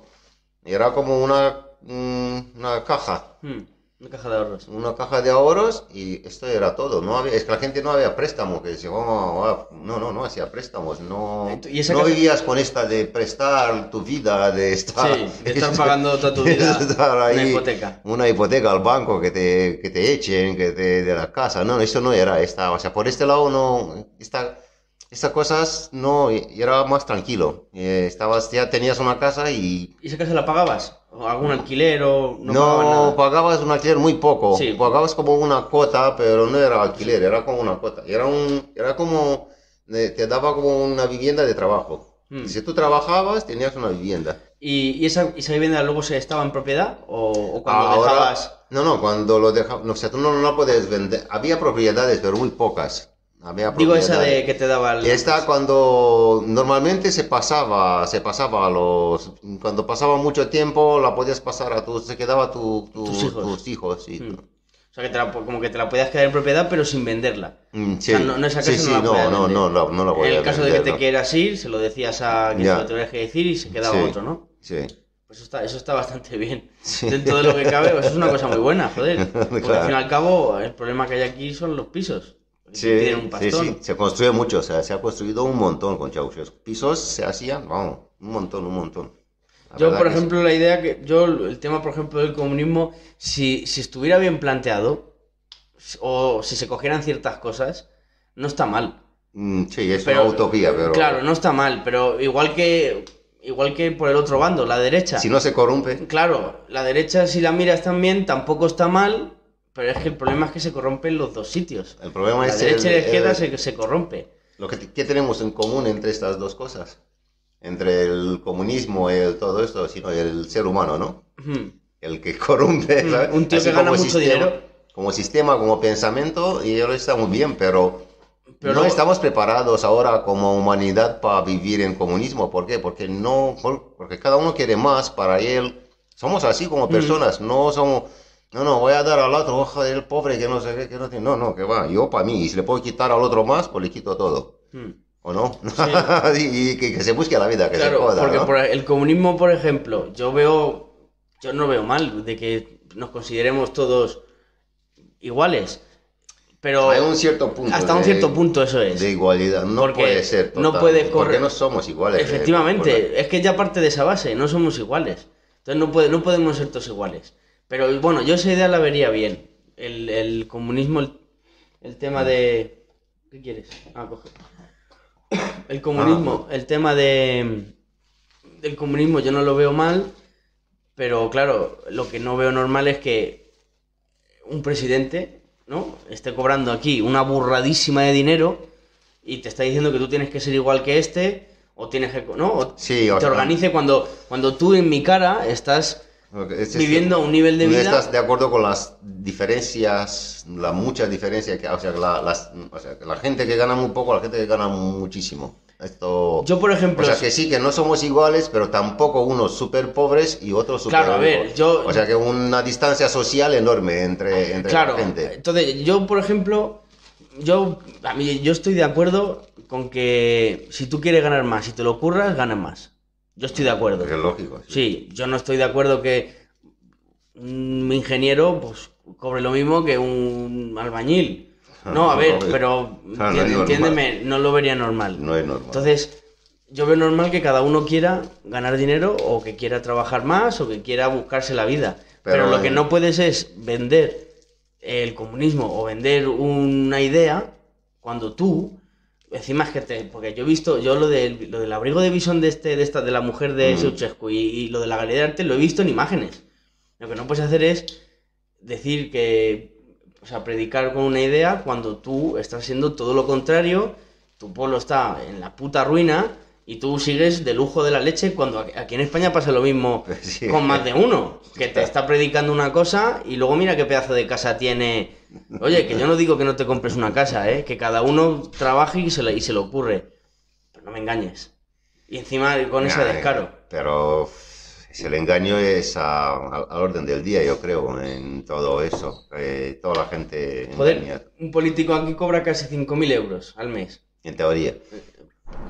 Era como una, mm, una caja Hmm, una caja de ahorros. una caja de ahorros y esto era todo. No había, es que la gente no había préstamo, que decía, "Oh, ah", no, no, no hacía préstamos, no, ¿Y no caja- vivías con esta de prestar tu vida, de estar, Sí, de estar pagando toda tu <laughs> vida estar una ahí, hipoteca. una hipoteca al banco, que te, que te echen, que te de la casa. No, eso no era, esta, o sea, por este lado no, esta, estas cosas no, y era más tranquilo. Eh, estabas, ya tenías una casa y ¿Y esa casa la pagabas? ¿O algún alquiler o no, no, pagabas un alquiler muy poco. Sí. Pagabas como una cuota, pero no era alquiler, era como una cuota. Era, un, era como, eh, te daba como una vivienda de trabajo. Hmm. Si tú trabajabas, tenías una vivienda. ¿Y, y esa, esa vivienda luego se estaba en propiedad? ¿O, o cuando Ahora- dejabas...? No, no, cuando lo dejabas, no, o sea, tú no, no la puedes vender. Había propiedades, pero muy pocas. Había Digo esa de que te daba el... Esta cuando normalmente se pasaba, se pasaba a los, cuando pasaba mucho tiempo la podías pasar a tu, se quedaba tu, tu- Tus hijos. tus hijos, sí. Hmm. O sea, que te la- como que te la podías quedar en propiedad, pero sin venderla. Mm, sí. sea, no- no esa sí, casa sí, no la no, no, no, no, no la voy en a el caso de que te quieras ir, se lo decías a quien se lo tuvieras que decir y se quedaba otro, ¿no? Sí. Pues eso está, eso está bastante bien. Sí. Dentro de lo que cabe, pues eso es una cosa muy buena, joder. <laughs> Porque Claro. al fin y al cabo, el problema que hay aquí son los pisos. Sí, tienen un sí, pastón. sí, se construye mucho, o sea, se ha construido un montón con Ceausescu. Pisos se hacían, vamos, un montón, un montón. La Yo, por que sí. ejemplo, la idea que. Yo, el tema, por ejemplo, del comunismo, si, si estuviera bien planteado, o si se cogieran ciertas cosas, no está mal. Mm, sí, es Pero- una utopía, pero Claro, no está mal, pero igual que. Igual que por el otro bando, la derecha. si no se corrompe, Claro, la derecha, si la miras también, tampoco está mal, pero es que el problema es que se corrompen los dos sitios. el problema La es derecha y el- la izquierda el- se, se corrompe. lo que, ¿qué tenemos en común entre estas dos cosas? Entre el comunismo y el- todo esto, sino el ser humano, ¿no? Ujú. El que corrompe, Mm, un tío Así que gana mucho sistema- dinero. Como sistema, como pensamiento, y ello está muy bien, pero, Pero no estamos preparados ahora como humanidad para vivir en comunismo. ¿Por qué? Porque no, por- porque cada uno quiere más para él. Somos así Mm. como personas, no somos, no, no, voy a dar al otro, ojo del pobre que no sé qué, que no tiene, no, no, que va, yo para mí, y si le puedo quitar al otro más, pues le quito todo. Mm. ¿O no? <laughs> y, y que, que se busque la vida, que se Claro, joda, porque ¿no? por el comunismo, por ejemplo, yo veo, yo no veo mal de que nos consideremos todos iguales, pero Hay un cierto punto. hasta un cierto punto eso es. De igualdad, no Porque puede ser. no total, puede Porque no somos iguales. eh, Efectivamente, es que ya parte de esa base, no somos iguales. Entonces no, puede, no podemos ser todos iguales. Pero bueno, yo esa idea la vería bien. El, el comunismo, el, el tema de... ¿Qué quieres? Ah, coge. <coughs> El comunismo, el tema de... Del comunismo yo no lo veo mal, pero claro, lo que no veo normal es que un presidente, ¿no? Esté cobrando aquí una burradísima de dinero y te está diciendo que tú tienes que ser igual que este o tienes que, ¿no? O Sí, te organice cuando cuando tú en mi cara estás es- viviendo a un nivel de vida estás de acuerdo con las diferencias, las muchas diferencias que. O sea, que la, las- o sea, que la gente que gana muy poco, la gente que gana muchísimo. Esto. Yo, por ejemplo, O sea, que sí, que no somos iguales, pero tampoco unos súper pobres y otros súper Claro, a ver, yo- O sea, que una distancia social enorme entre, entre Claro, la gente. entonces yo, por ejemplo, yo, a mí, yo estoy de acuerdo con que si tú quieres ganar más, si te lo curras, ganas más. Yo estoy de acuerdo. Es lógico. sí. Sí, yo no estoy de acuerdo que un ingeniero pues cobre lo mismo que un albañil. No, a ver, pero entiéndeme, no lo vería normal. No es normal. Entonces, yo veo normal que cada uno quiera ganar dinero o que quiera trabajar más o que quiera buscarse la vida. Pero, Pero lo que no puedes es vender el comunismo o vender una idea cuando tú encima es que te porque yo he visto yo lo del lo del abrigo de visón de este de esta de la mujer de Mm. Y, y lo de la galería de arte lo he visto en imágenes lo que no puedes hacer es decir que o sea predicar con una idea cuando tú estás haciendo todo lo contrario tu pueblo está en la puta ruina y tú sigues de lujo de la leche cuando aquí en España pasa lo mismo <laughs> Sí. con más de uno, que te está predicando una cosa y luego mira qué pedazo de casa tiene. Oye, que yo no digo que no te compres una casa, ¿eh? que cada uno trabaje y se, le, y se le ocurre. Pero no me engañes. Y encima con ese Ya, eh, descaro. Pero el engaño es a- a- al orden del día, yo creo, en todo eso. Eh, toda la gente Joder, un político aquí cobra casi 5.000 euros al mes. en teoría.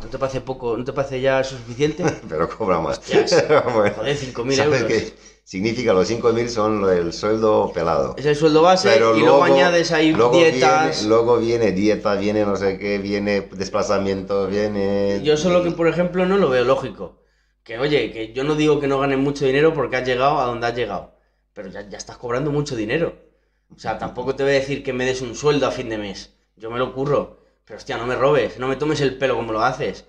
¿No te parece poco? ¿No te parece ya suficiente? <laughs> Pero cobra más. Hostias. <laughs> Bueno, Joder, 5.000 ¿sabes euros. qué significa? Los 5.000 son el sueldo pelado. Es el sueldo base Pero y luego, añades ahí luego dietas. Viene, luego viene dieta, viene no sé qué, viene desplazamiento, viene... Yo solo que, por ejemplo, no lo veo lógico. Que, oye, que yo no digo que no ganes mucho dinero porque has llegado a donde has llegado. Pero ya, ya estás cobrando mucho dinero. O sea, tampoco te voy a decir que me des un sueldo a fin de mes. Yo me lo curro. Pero, hostia, no me robes. No me tomes el pelo como lo haces.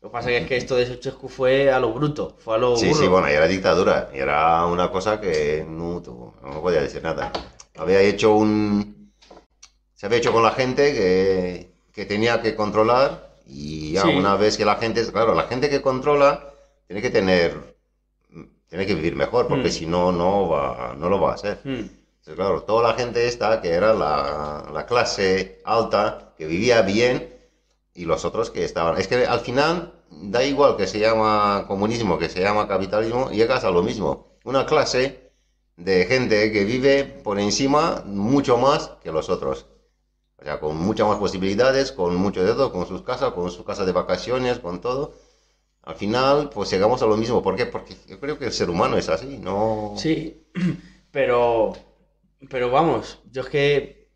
Lo que pasa es que esto de Ceausescu fue a lo bruto. Fue a lo Sí, burro. sí, bueno, y era dictadura. y Era una cosa que no, tuvo- no podía decir nada. Había hecho un... Se había hecho con la gente que, que tenía que controlar y ya Sí. una vez que la gente... Claro, la gente que controla tiene que tener... Tiene que vivir mejor porque Mm. si no, no, va, no lo va a hacer. Hmm. Claro, toda la gente esta, que era la, la clase alta, que vivía bien, y los otros que estaban... Es que al final, da igual que se llama comunismo, que se llama capitalismo, llegas a lo mismo. Una clase de gente que vive por encima mucho más que los otros. O sea, con muchas más posibilidades, con mucho de con sus casas, con su casa de vacaciones, con todo. Al final, pues llegamos a lo mismo. ¿Por qué? Porque yo creo que el ser humano es así, no... Sí, <clears throat> pero, pero vamos, yo es que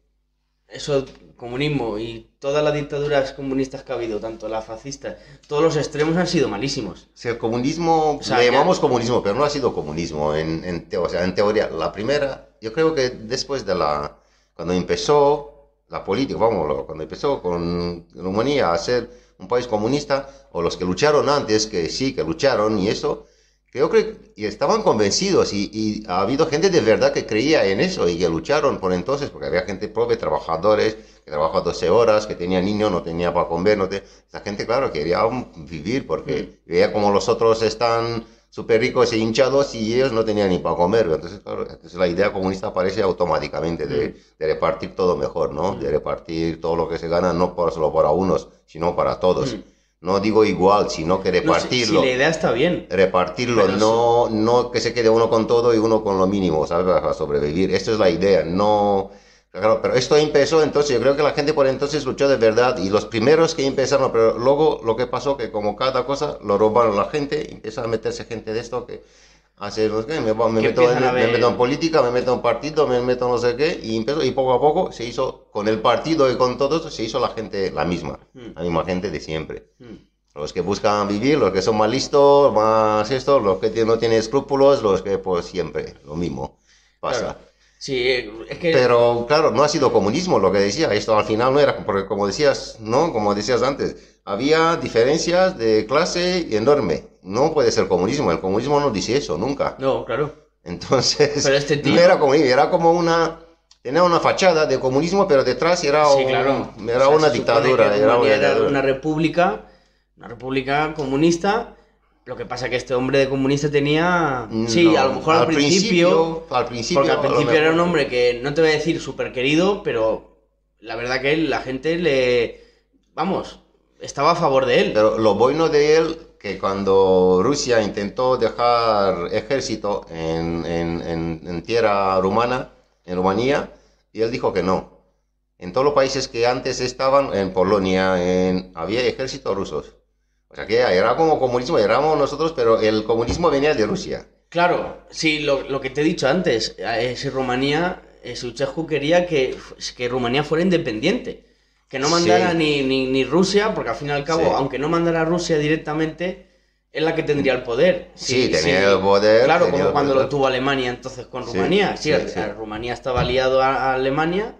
eso, comunismo y todas las dictaduras comunistas que ha habido, tanto la fascista, todos los extremos han sido malísimos. Si el comunismo, O sea, le llamamos comunismo, pero no ha sido comunismo en, en, o sea, en teoría. La primera, yo creo que después de la, cuando empezó la política, vamos, cuando empezó con Rumanía a ser un país comunista, o los que lucharon antes, que sí, que lucharon y eso, creo que y estaban convencidos y, y ha habido gente de verdad que creía en eso y que lucharon por entonces, porque había gente pobre, trabajadores, que trabajaban 12 horas, que tenía niños, no tenía para comer, no te... esa gente, claro, quería vivir porque veía como los otros están súper ricos e hinchados y ellos no tenían ni para comer. Entonces, claro, entonces la idea comunista aparece automáticamente de, de repartir todo mejor, ¿no? De repartir todo lo que se gana, no por, solo para unos, sino para todos. No digo igual, sino que No, si- repartirlo si la idea está bien. repartirlo, Pero no, no que se quede uno con todo y uno con lo mínimo, ¿sabes? Para sobrevivir. Esta es la idea, no... Claro, pero esto empezó, entonces yo creo que la gente por entonces luchó de verdad y los primeros que empezaron, pero luego lo que pasó que como cada cosa lo robaron la gente, empieza a meterse gente de esto que hace, no sé qué, me, me meto, en, me meto en política, me meto en partido, me meto no sé qué y empezó, y poco a poco se hizo, con el partido y con todo eso, se hizo la gente la misma, Mm. la misma gente de siempre. Mm. Los que buscan vivir, los que son más listos, más esto, los que no tienen escrúpulos, los que pues siempre lo mismo pasa. Claro. Sí, es que... Pero claro, no ha sido comunismo lo que decía, esto al final no era, porque como decías, ¿no? Como decías antes, había diferencias de clase enorme. No puede ser comunismo, el comunismo no dice eso, nunca. No, claro. Entonces, Pero este tío- <laughs> no era comunismo, era como una, tenía una fachada de comunismo, pero detrás era, Sí, un- claro. era O sea, una dictadura, era una era república, una república comunista. Lo que pasa que este hombre de comunista tenía... Sí, No, a lo mejor al, principio... al principio, Porque al principio era un hombre que no te voy a decir súper querido, pero la verdad que la gente le... Vamos, estaba a favor de él. Pero lo bueno de él, que cuando Rusia intentó dejar ejército en, en- en- en tierra rumana, en Rumanía, y él dijo que no. En todos los países que antes estaban, en Polonia, había ejércitos rusos. O sea que era como comunismo, éramos nosotros, pero el comunismo venía de Rusia. Claro, sí, lo, lo que te he dicho antes, eh, si Rumanía, eh, Ceausescu quería que, que Rumanía fuera independiente, Que no mandara Sí. ni, ni, ni Rusia, porque al fin y al cabo, Sí. aunque no mandara Rusia directamente, es la que tendría el poder. Sí, tenía el poder, Claro, como cuando poder. lo tuvo Alemania entonces con Rumanía. Sí, Rumanía estaba aliado a, Alemania,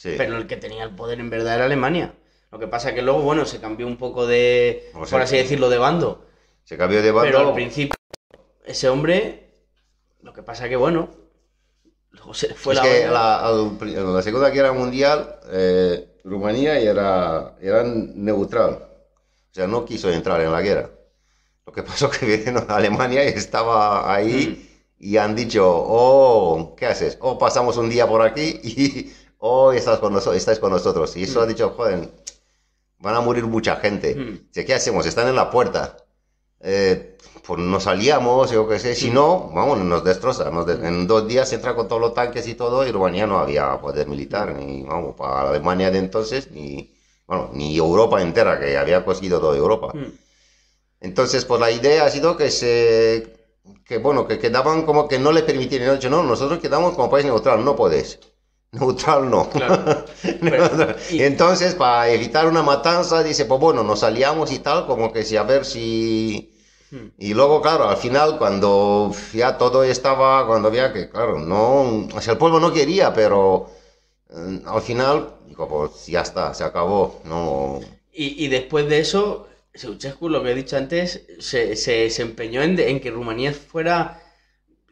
pero el que tenía el poder en verdad era Alemania. Lo que pasa que luego, bueno, se cambió un poco de, O por así decirlo, de bando. Se cambió de bando. Pero al principio, ese hombre, lo que pasa que, bueno, luego se fue es la que la Segunda Guerra Mundial, eh, Rumanía era, era neutral. O sea, no quiso entrar en la guerra. Lo que <laughs> pasó que vino a Alemania y estaba ahí y han dicho, oh, ¿qué haces? Oh, pasamos un día por aquí y <laughs> oh, estás con, noso- estáis con nosotros. Y eso ha dicho, joder, van a morir mucha gente. Mm. ¿Qué hacemos? Están en la puerta. Eh, pues nos salíamos, yo qué sé, si no, vamos, nos destroza. nos de- en dos días entra con todos los tanques y todo, y Rumanía no había poder militar, ni, vamos, para Alemania de entonces, ni, bueno, ni Europa entera, que había conseguido toda Europa. Mm. Entonces, pues la idea ha sido que se, que bueno, que quedaban como que no le dicho, no, nosotros quedamos como país neutral, no podéis. Neutral no. Claro. <laughs> Pero- y- Entonces, para evitar una matanza, dice, pues bueno, nos salíamos y tal, como que si a ver si... Hmm. Y luego, claro, al final, cuando ya todo estaba, cuando había que, claro, no, o sea, el pueblo no quería, pero eh, al final, digo, pues ya está, se acabó, no... Y, y después de eso, Ceausescu, lo que he dicho antes, se, se, se empeñó en, en que Rumanía fuera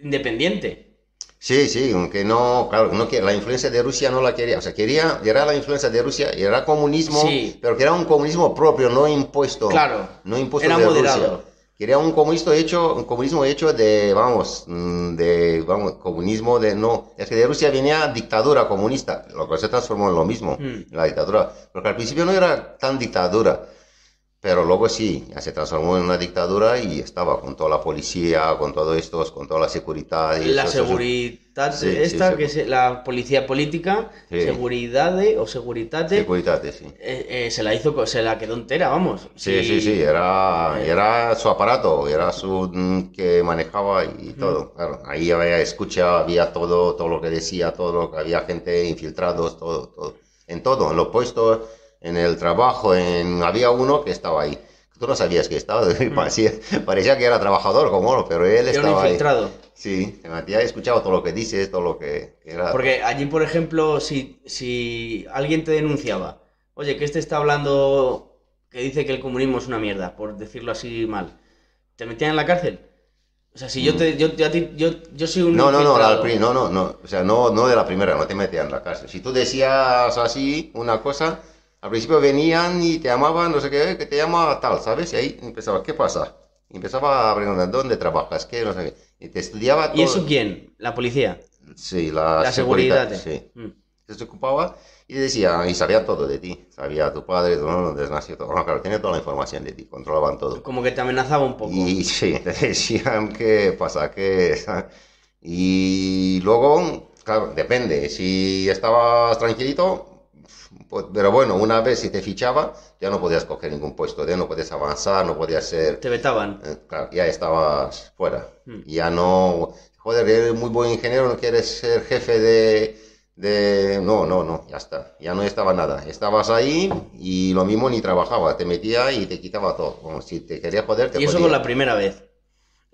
independiente. Sí, sí, aunque no, claro, no que la influencia de Rusia no la quería, o sea, quería, era la influencia de Rusia, y era comunismo, Sí. pero que era un comunismo propio, no impuesto. Claro, no impuesto era de moderado. Rusia. Quería un comunismo hecho, un comunismo hecho de, vamos, mm, de, vamos, comunismo de, no, es que de Rusia venía dictadura comunista, lo que se transformó en lo mismo, Mm. la dictadura, porque al principio no era tan dictadura, pero luego sí, ya se transformó en una dictadura y estaba con toda la policía, con todo esto, con toda la seguridad. Y La eso, eso. seguridad Sí, sí, esta, sí. que es la policía política, Sí. seguridad o seguritate, Seguridad, sí. eh, eh, se la hizo, se la quedó entera, vamos. Sí, sí, sí, era, Eh. era su aparato, era su mm, que manejaba y todo. Claro, ahí había escucha, había todo, todo lo que decía, todo lo que había gente infiltrados, todo, todo. En todo, en los puestos, en el trabajo, en había uno que estaba ahí. Tú no sabías que estaba, <laughs> parecía, parecía que era trabajador como no, pero él Era un estaba ahí. infiltrado. Sí, se metía escuchaba todo lo que dices, todo lo que era. Porque allí, por ejemplo, si, si alguien te denunciaba, oye, que este está hablando, que dice que el comunismo es una mierda, por decirlo así mal, ¿te metían en la cárcel? O sea, si yo te, yo, yo yo, yo soy un Mm. No, no, no, la no, no, no, o sea, no, no de la primera, no te metían en la cárcel. Si tú decías así una cosa, al principio venían y te llamaban, no sé qué, que te llama tal, ¿sabes? Y ahí empezaba, ¿qué pasa? Y empezaba a preguntar, ¿dónde trabajas? ¿Qué? No sé qué. Y te estudiaba todo. ¿Y eso quién? ¿La policía? Sí, la, La seguridad. Sí. Mm. Se ocupaba y decía, y sabía todo de ti. Sabía tu padre, tu nombre, dónde nació, todo. No, claro, tenía toda la información de ti, controlaban todo. Como que te amenazaba un poco. Y <laughs> sí, te decían qué pasa, qué... Y luego, claro, depende, si estabas tranquilito, pero bueno, una vez si te fichaba, ya no podías coger ningún puesto, ya no podías avanzar, no podías ser... Te vetaban. eh, claro, ya estabas fuera. Hmm. Ya no... Joder, eres muy buen ingeniero, no quieres ser jefe de... de... No, no, no, ya está. Ya no estaba nada. Estabas ahí y lo mismo ni trabajaba. Te metía y te quitaba todo. Como si te quería joder, te Y eso jodía. con la primera vez.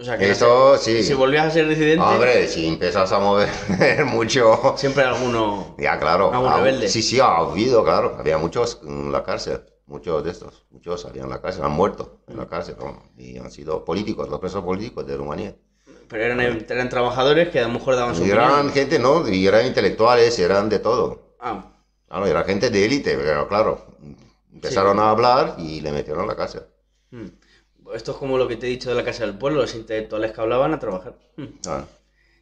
O sea, que no Eso sé, sí. si volvías a ser residente, Hombre, si empiezas a mover <laughs> mucho... siempre alguno... Ya, claro. Algún rebelde. Sí, sí, ha habido, claro. Había muchos en la cárcel. Muchos de estos. Muchos habían en la cárcel. Han muerto en la cárcel. ¿no? Y han sido políticos, los presos políticos de Rumanía. Pero eran, eran trabajadores que a lo mejor daban su Y eran opinión. gente, ¿no? Y eran intelectuales, eran de todo. Ah, Claro, era gente de élite, pero claro. Empezaron a hablar y le metieron a la cárcel. hmm. Esto es como lo que te he dicho de la Casa del Pueblo, los intelectuales que hablaban a trabajar. Ah,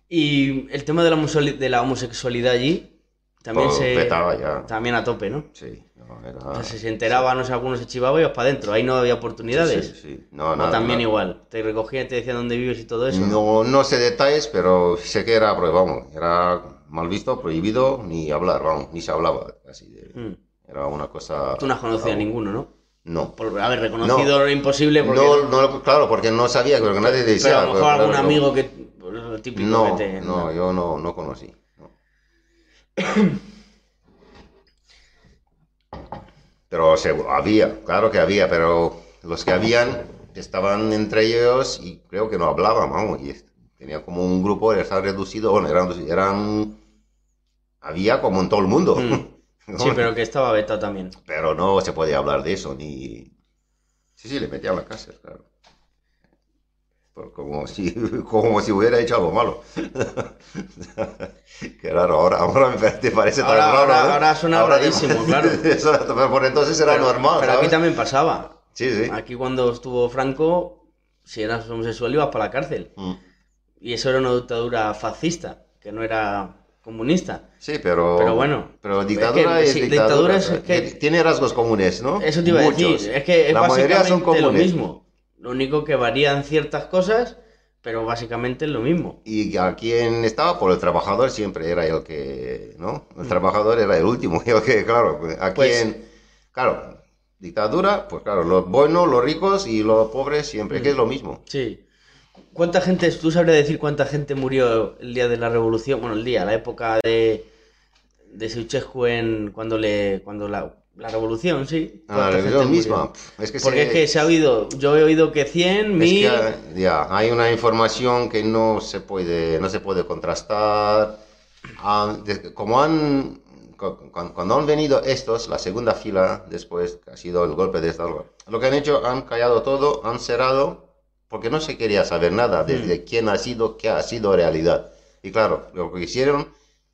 Y el tema de la, de la homosexualidad allí también Pues, se... ya. También a tope, ¿no? sí. no, era- se enteraba, no sé, algunos se chivaba y ibas para adentro. Ahí no había oportunidades. Sí, sí, sí. No, O también igual. Te recogían y te decían dónde vives y todo eso. No, no sé detalles, pero sé que era, pues, vamos, era mal visto, prohibido, ni hablar, vamos, ni se hablaba así de- Hmm. Era una cosa... Tú no has conocido a ninguno, ¿no? No. Por haber reconocido No. lo imposible porque... No, no, claro, porque no sabía, porque nadie pero decía. a lo mejor pero, algún claro, amigo que... Lo típico No, que te... no, yo no, no conocí. no. <coughs> Pero se, había, claro que había, pero los que habían estaban entre ellos y creo que no hablaban, vamos, y tenía como un grupo, estaba reducido, bueno, eran, eran había como en todo el mundo. Mm. <laughs> Sí, pero que estaba beta también. Pero no se podía hablar de eso, ni... Sí, sí, le metían a la cárcel, claro. Como si, <laughs> como si hubiera hecho algo malo. <laughs> Qué raro, ahora, ahora me te parece ahora, tan raro. Ahora, ¿eh? ahora suena Ahora- rarísimo, claro. <laughs> Eso, pero por entonces era Pero- normal. Pero aquí ¿sabes? también pasaba. Sí, sí. Aquí cuando estuvo Franco, si eras homosexual ibas para la cárcel. Mm. Y eso era una dictadura fascista, que no era comunista. Sí, pero. Pero bueno, Pero dictadura es es, que- sí, dictadura. es que- Tiene rasgos comunes, ¿no? Eso te iba a Muchos. decir. Es que es La mayoría básicamente son lo comunes. mismo. Lo único que varían ciertas cosas, pero básicamente es lo mismo. Y a quien estaba por el trabajador siempre era el que, ¿no? El Mm. trabajador era el último, <laughs> el que, claro, a Pues- quien, claro, dictadura, pues claro, los buenos, los ricos y los pobres siempre, Mm. que es lo mismo. Sí. ¿Cuánta gente, tú sabrías decir cuánta gente murió el día de la revolución? Bueno, el día, la época de, de Ceausescu en cuando le, cuando la, la revolución, sí. Ah, ¿Cuánta la murió? misma, es que Porque se- es que se ha oído, yo he oído que 100, es 1000, que, ah, ya, hay una información que no se puede, no se puede contrastar. Ah, de- como han, cu- cu- cuando han venido estos, la segunda fila, después que ha sido el golpe de Estado, lo que han hecho, han callado todo, han cerrado, porque no se quería saber nada desde quién ha sido, qué ha sido realidad. Y claro, lo que hicieron,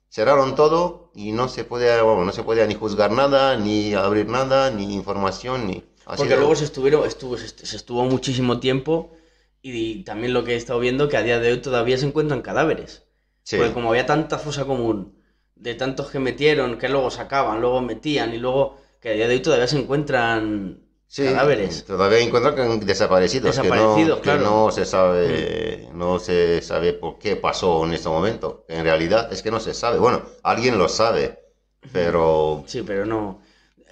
cerraron todo y no se podía, bueno, no se podía ni juzgar nada, ni abrir nada, ni información, ni... ha porque sido- luego se estuvieron, estuvo, se estuvo muchísimo tiempo y, también lo que he estado viendo que a día de hoy todavía se encuentran cadáveres. Sí. Porque como había tanta fosa común de tantos que metieron, que luego sacaban, luego metían y luego que a día de hoy todavía se encuentran Sí, cadáveres. Todavía encuentran que- desaparecidos, que no- que claro. Mm. no, se sabe, no se sabe por qué pasó en este momento. En realidad es que no se sabe. Bueno, alguien lo sabe, pero Sí, pero no.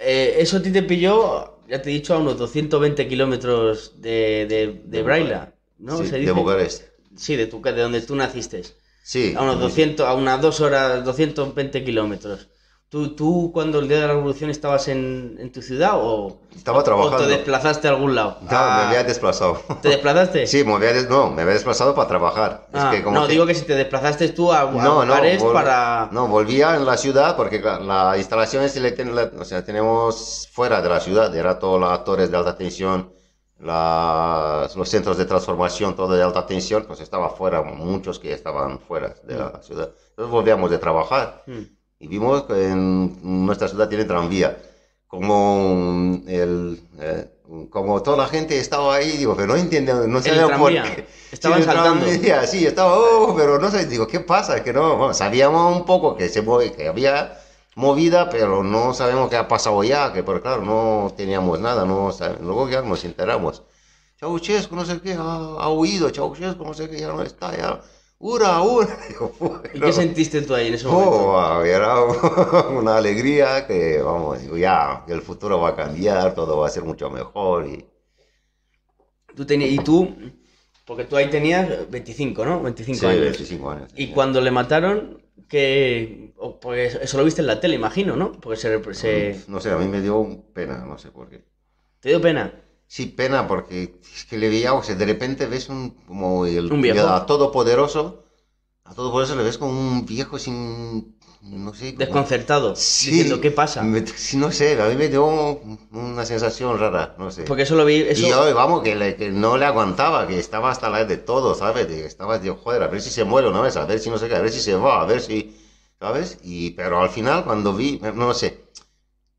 Eh, eso a ti te pilló, ya te he dicho, a unos 220 kilómetros de, de, de Braila, ¿no? sí, ¿Se de? Bucarest. Sí, de, tu, de donde tú naciste. Sí, A unos 200, a unas dos horas, 220 kilómetros. ¿Tú, ¿Tú cuando el día de la revolución estabas en, en tu ciudad o, estaba o trabajando. te desplazaste a algún lado? No, Ah, me había desplazado. ¿Te desplazaste? <laughs> Sí, me había, des- no, me había desplazado para trabajar. Es Ah, que como no, que- digo que si te desplazaste tú a, No, no, vol- para... no, volvía en la ciudad porque la, la instalación es, la- o sea, tenemos fuera de la ciudad, era todas las torres de alta tensión, las- los centros de transformación, todo de alta tensión, pues estaba fuera, muchos que estaban fuera de la ciudad. Entonces volvíamos de trabajar Mm. Y vimos que en nuestra ciudad tiene tranvía. Como el, eh, como toda la gente estaba ahí, digo, pero no entienden, no sabían por qué. Estaban Sí, saltando. tranvía, sí, estaba, oh, pero no sé, digo, ¿qué pasa? Que no, bueno, sabíamos un poco que se que había movida, pero no sabemos qué ha pasado ya, que por claro, no teníamos nada, no luego ya nos enteramos. Ceausescu, no sé qué, ha, ha huido, Ceausescu, no sé qué, ya no está, ya, ura, ura. <laughs> Digo, ¿Y bueno. qué sentiste tú ahí en ese momento? Oh, era <laughs> una alegría que, vamos, digo, ya, el futuro va a cambiar, todo va a ser mucho mejor. Y, Tú tenías, y tú, porque tú ahí tenías 25, ¿no? 25 sí, años. 25 años. Y cuando le mataron, que... Pues eso lo viste en la tele, imagino, ¿no? Porque se, se- No sé, a mí me dio pena, no sé por qué. ¿Te dio pena? Sí, pena, porque es que le veía, o sea, de repente ves un, como el, Un viejo. a todopoderoso, a todopoderoso le ves como un viejo sin, no sé, como- Desconcertado, Sí, diciendo, ¿qué pasa? me- sí, no sé, a mí me dio una sensación rara, no sé. Porque eso lo vi... Eso... Y yo, vamos, que, le- que no le aguantaba, que estaba hasta la de todo, ¿sabes? De estaba, digo, joder, a ver si se muere una vez, a ver si no sé qué, a ver si se va, a ver si, ¿sabes? Y, pero al final, cuando vi, no, no sé,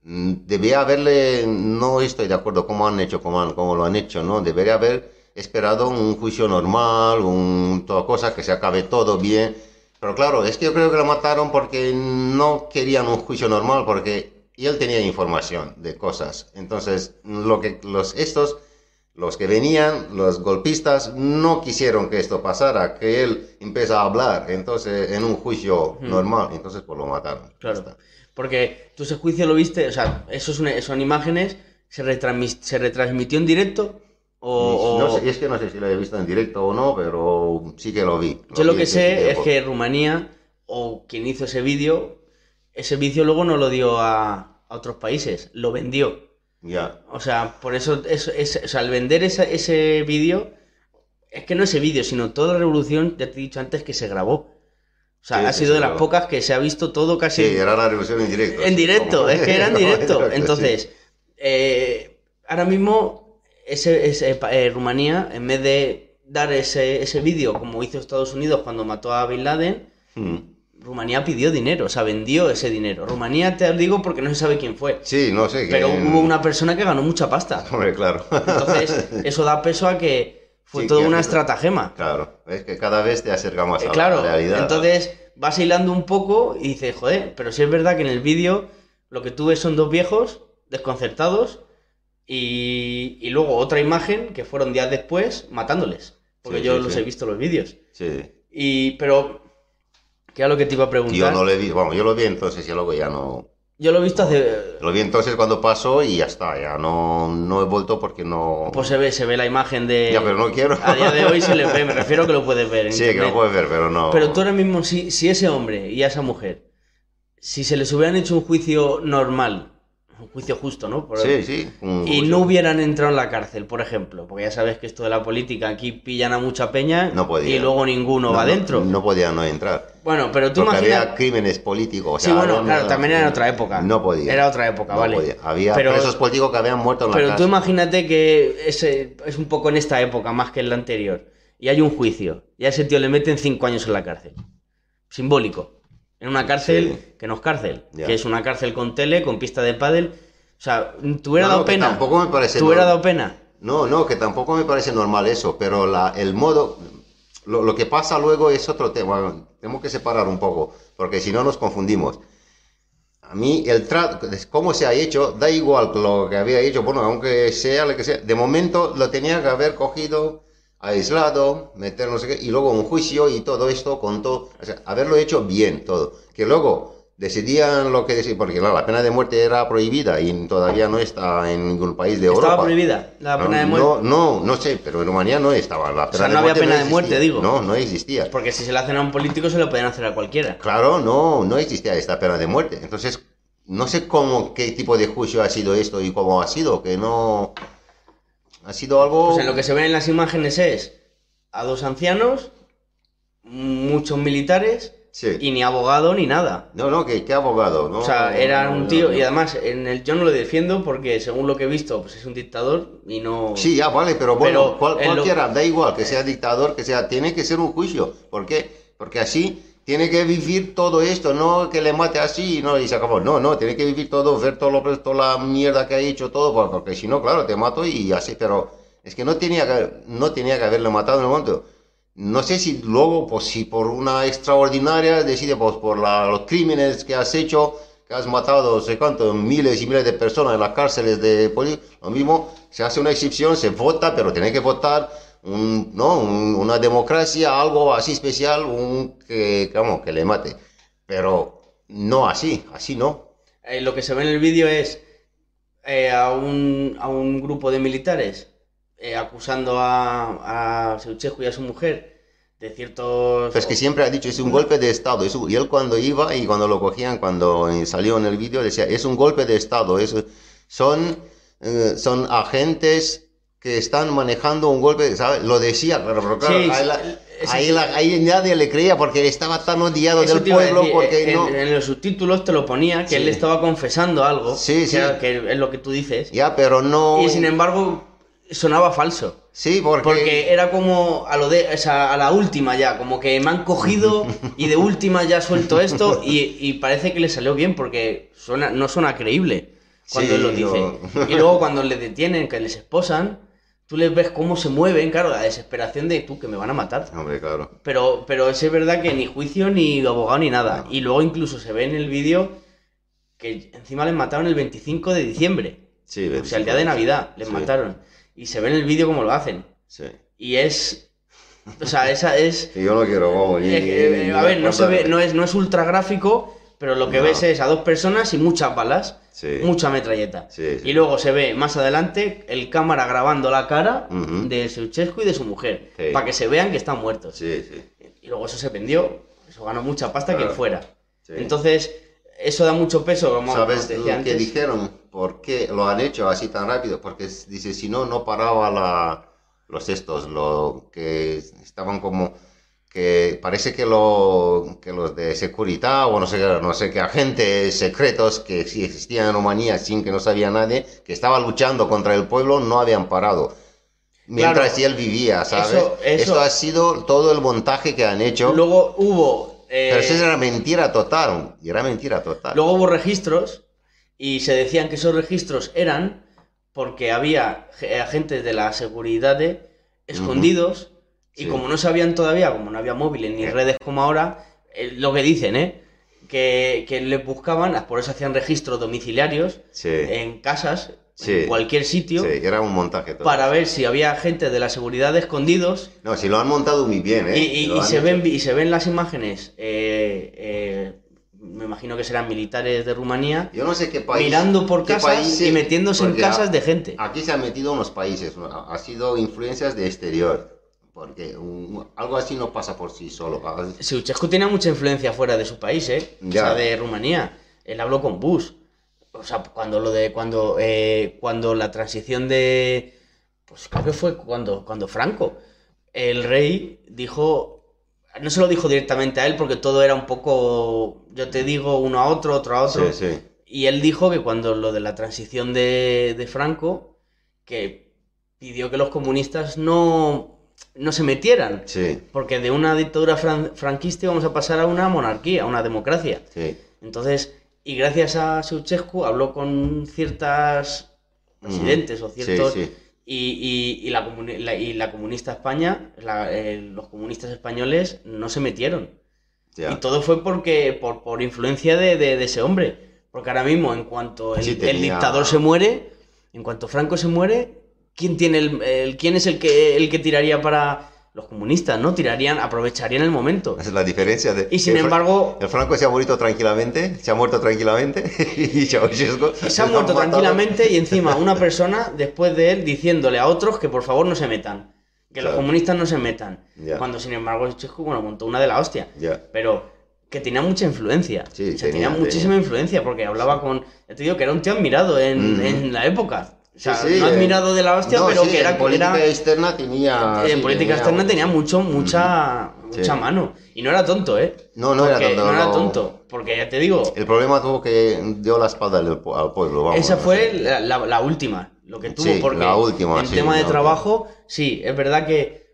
debía haberle, no estoy de acuerdo cómo han hecho, cómo, han- cómo lo han hecho, ¿no? Debería haber esperado un juicio normal, un, toda cosa, que se acabe todo bien. Pero claro, es que yo creo que lo mataron porque no querían un juicio normal, porque él tenía información de cosas. Entonces, lo que los estos, los que venían, los golpistas, no quisieron que esto pasara, que él empieza a hablar, entonces, en un juicio Hmm. normal, entonces pues lo mataron. Claro. Porque tú ese juicio lo viste, o sea, eso es una- son imágenes, se, se retransmitió en directo o... No sé, es que no sé si lo he visto en directo o no, pero sí que lo vi. Yo lo vi que sé es que Rumanía, o quien hizo ese vídeo, ese vídeo luego no lo dio a, a otros países, lo vendió. Ya. O sea, por eso, eso- es- o sea, al vender esa- ese vídeo, es que no ese vídeo, sino toda la revolución, ya te he dicho antes, que se grabó. O sea, Sí, ha sido de las pocas que se ha visto todo casi Sí, era la revolución en directo. en directo, es que era en directo. <laughs> Entonces, eh, ahora mismo, ese, ese, pa- eh, Rumanía, en vez de dar ese, ese vídeo como hizo Estados Unidos cuando mató a Bin Laden, Mm. Rumanía pidió dinero, o sea, vendió ese dinero. Rumanía te digo porque no se sabe quién fue. Sí, no sé. Pero que- hubo una persona que ganó mucha pasta. Hombre, claro. Entonces, <laughs> eso da peso a que fue Sí, toda una estratagema. Claro, es que cada vez te acerca más Eh, a claro, la realidad. entonces vas hilando un poco y dices, joder, pero sí es verdad que en el vídeo lo que tú ves son dos viejos desconcertados y, y luego otra imagen que fueron días después matándoles. Porque Sí, yo sí, los he visto los vídeos. Sí. Y, pero, ¿qué era lo que te iba a preguntar? Yo no lo he visto, vamos, yo lo vi entonces y luego ya no... Yo lo he visto hace... Lo vi entonces cuando pasó y ya está, ya no, no he vuelto porque no... Pues se ve, se ve la imagen de... Ya, pero no quiero. A día de hoy se le ve, me refiero que lo puedes ver. en Sí, que lo puedes ver, pero no... Pero tú ahora mismo, si, si ese hombre y a esa mujer, si se les hubieran hecho un juicio normal, un juicio justo, ¿no? Por- Sí, sí. un- Y no hubieran entrado en la cárcel, por ejemplo, porque ya sabes que esto de la política, aquí pillan a mucha peña No podía. y luego ninguno no, va no, dentro. No, podía no entrar. Bueno, pero tú Porque había crímenes políticos. o Sí, bueno, no- claro, no- también era otra época. No podía. Era otra época, No vale. podía. Había Pero- presos políticos que habían muerto en la Pero tú imagínate que ese es un poco en esta época más que en la anterior. Y hay un juicio. Y a ese tío le meten cinco años en la cárcel. Simbólico. En una cárcel Sí. que no es cárcel. Ya. Que es una cárcel con tele, con pista de pádel. O sea, ¿te hubiera No, dado pena? tampoco me parece ¿Te hubiera dado pena? No, no, que tampoco me parece normal eso, pero la, el modo, lo, lo que pasa luego es otro tema. Tenemos que separar un poco, porque si no nos confundimos. A mí el trato, cómo se ha hecho, da igual lo que había hecho, bueno, aunque sea lo que sea, de momento lo tenía que haber cogido, aislado, meter no sé qué, y luego un juicio y todo esto con todo, o sea, haberlo hecho bien todo. Que luego decidían lo que decir, porque claro, la pena de muerte era prohibida y todavía no está en ningún país de Europa. Estaba prohibida la pena de muerte. No, no, no sé, pero en Rumanía no estaba. La pena sea, de no había pena de muerte, digo. No, no existía. Porque si se le hacen a un político se lo pueden hacer a cualquiera. Claro, no, no existía esta pena de muerte. Entonces, no sé cómo, qué tipo de juicio ha sido esto y cómo ha sido, que no... Ha sido algo... Pues en lo que se ven en las imágenes es a dos ancianos, muchos militares Sí. y ni abogado ni nada. No, no, que qué abogado, ¿no? O sea, era No, un tío, no. y además en el yo no lo defiendo porque según lo que he visto, pues es un dictador y no. Sí, ya vale, pero bueno, Pero cual- en lo- cualquiera, da igual, que sea dictador, que sea, tiene que ser un juicio. ¿Por qué? Porque así tiene que vivir todo esto, no que le mate así no, y se acabó. No, no, tiene que vivir todo, ver todo lo, toda la mierda que ha hecho, todo, por- porque si no, claro, te mato y así, pero es que no tenía que, no tenía que haberle matado en el momento. No sé si luego, pues si por una extraordinaria decide, pues por la- los crímenes que has hecho, que has matado, no sé cuánto, miles y miles de personas en las cárceles de policía, lo mismo, se hace una excepción, se vota, pero tiene que votar un, ¿no? Un- una democracia, algo así especial, un, que, vamos, que le mate. Pero no así, así no. Eh, lo que se ve en el vídeo es eh, a, un, a un grupo de militares eh, acusando a, a Ceausescu y a su mujer de ciertos. Pero es que siempre ha dicho, es un golpe de Estado. es un- y él cuando iba y cuando lo cogían, cuando salió en el vídeo, decía, es un golpe de Estado. es- son, son agentes que están manejando un golpe, ¿sabes? Lo decía, pero, pero claro, Sí, ahí, la- ahí la- ahí nadie le creía porque estaba tan odiado del pueblo, decir, porque en, no... en los subtítulos te lo ponía que Sí. él estaba confesando algo. Sí, que sí. que es lo que tú dices. Ya, pero no... Y sin embargo, sonaba falso. Sí, porque... Porque era como a lo de, o sea, a la última ya, como que me han cogido <laughs> y de última ya suelto esto y, y parece que le salió bien porque suena, no suena creíble cuando Sí, él lo dice. no. Y luego cuando le detienen, que les esposan, tú les ves cómo se mueven, claro, la desesperación de tú que me van a matar. Hombre, claro. Pero, pero es verdad que ni juicio, ni abogado, ni nada. Y luego incluso se ve en el vídeo que encima les mataron el 25 de diciembre. Sí, O sea, el día de Navidad les Sí. mataron. Y se ve en el vídeo cómo lo hacen. Sí. Y es. O sea, esa es. Sí, <laughs> yo no quiero, vamos, eh, eh, a ver, no se ve, no es, no es ultra gráfico, pero lo que No. ves es a dos personas y muchas balas, Sí. mucha metralleta. Sí, sí. Y luego se ve más adelante el cámara grabando la cara de Ceausescu y de su mujer, para que se vean que están muertos. Sí, sí. Y luego eso se vendió, eso ganó mucha pasta que Claro. fuera. Sí. Entonces, eso da mucho peso, como ¿Sabes lo que dijeron? ¿Por qué lo han hecho así tan rápido? Porque dice, si no, no paraba la, los estos, lo que estaban como que parece que, lo, que los de seguridad o no sé, no sé qué agentes secretos que existían en Rumanía sin que no sabía nadie, que estaba luchando contra el pueblo, no habían parado. Mientras Claro. él vivía, ¿sabes? Eso- eso- Esto ha sido todo el montaje que han hecho. Luego hubo. eh, pero eso era mentira total. Era mentira total. Luego hubo registros y se decían que esos registros eran porque había ge- agentes de la seguridad escondidos y Sí. como no sabían todavía, como no había móviles ni Eh. redes como ahora, eh, lo que dicen, ¿eh? Que, que les buscaban, por eso hacían registros domiciliarios Sí. en casas, Sí. en cualquier sitio, Sí, era un montaje todo. para ver si había agentes de la seguridad escondidos No, si lo han montado muy bien, ¿eh? y, se hecho. ven, y se ven las imágenes, eh, me imagino que serán militares de Rumanía, Yo no sé qué país. mirando por casas países, y metiéndose en casas de gente. Aquí se han metido unos países, ¿no? ha sido influencias de exterior. Porque un- algo así no pasa por sí solo. Ceausescu tenía mucha influencia fuera de su país, ¿eh? O Ya. sea, de Rumanía. Él habló con Bush. O sea, cuando lo de. Cuando, eh, cuando la transición de. Pues creo que fue cuando, cuando Franco. El rey dijo. No se lo dijo directamente a él porque todo era un poco. Yo te digo uno a otro, otro a otro. Sí, sí. Y él dijo que cuando lo de la transición de, de Franco, que pidió que los comunistas no, no se metieran. Sí, Porque de una dictadura fran- franquista íbamos a pasar a una monarquía, a una democracia. sí. Entonces, y gracias a Ceausescu habló con ciertas presidentes o ciertos... sí. Y, y- y la, y la comunista España, la- eh, los comunistas españoles no se metieron. Y todo fue porque por, por influencia de, de- de ese hombre. Porque ahora mismo, en cuanto el, dictador se muere, en cuanto Franco se muere, ¿quién tiene el, el- quién es el que el que tiraría para los comunistas, no? Tirarían, aprovecharían el momento. Esa es la diferencia. De, Y sin el embargo, El Franco se ha muerto tranquilamente, se ha muerto tranquilamente <laughs> y Ceausescu se ha <laughs> muerto tranquilamente y encima <laughs> una persona después de él diciéndole a otros que por favor no se metan, que los comunistas no se metan. Cuando sin embargo Ceausescu, bueno, montó una de la hostia. Pero que tenía mucha influencia. Sí, o sea, tenía, tenía, muchísima influencia porque hablaba con. Ya te digo que era un tío admirado en, Mm. en la época. O sea, Sí, sí, no eh, admirado de la hostia, no, pero sí, que era. en política era- externa tenía. en política externa tenía mucho, mucha, mucha mano. Y no era tonto, ¿eh? No, no era tonto, No era no. tonto. Porque ya te digo, El problema tuvo que dio la espalda al, pu- al pueblo. Vamos, esa fue la, la- la última. Lo que tuvo, porque la última, en tema de trabajo, sí, es verdad que,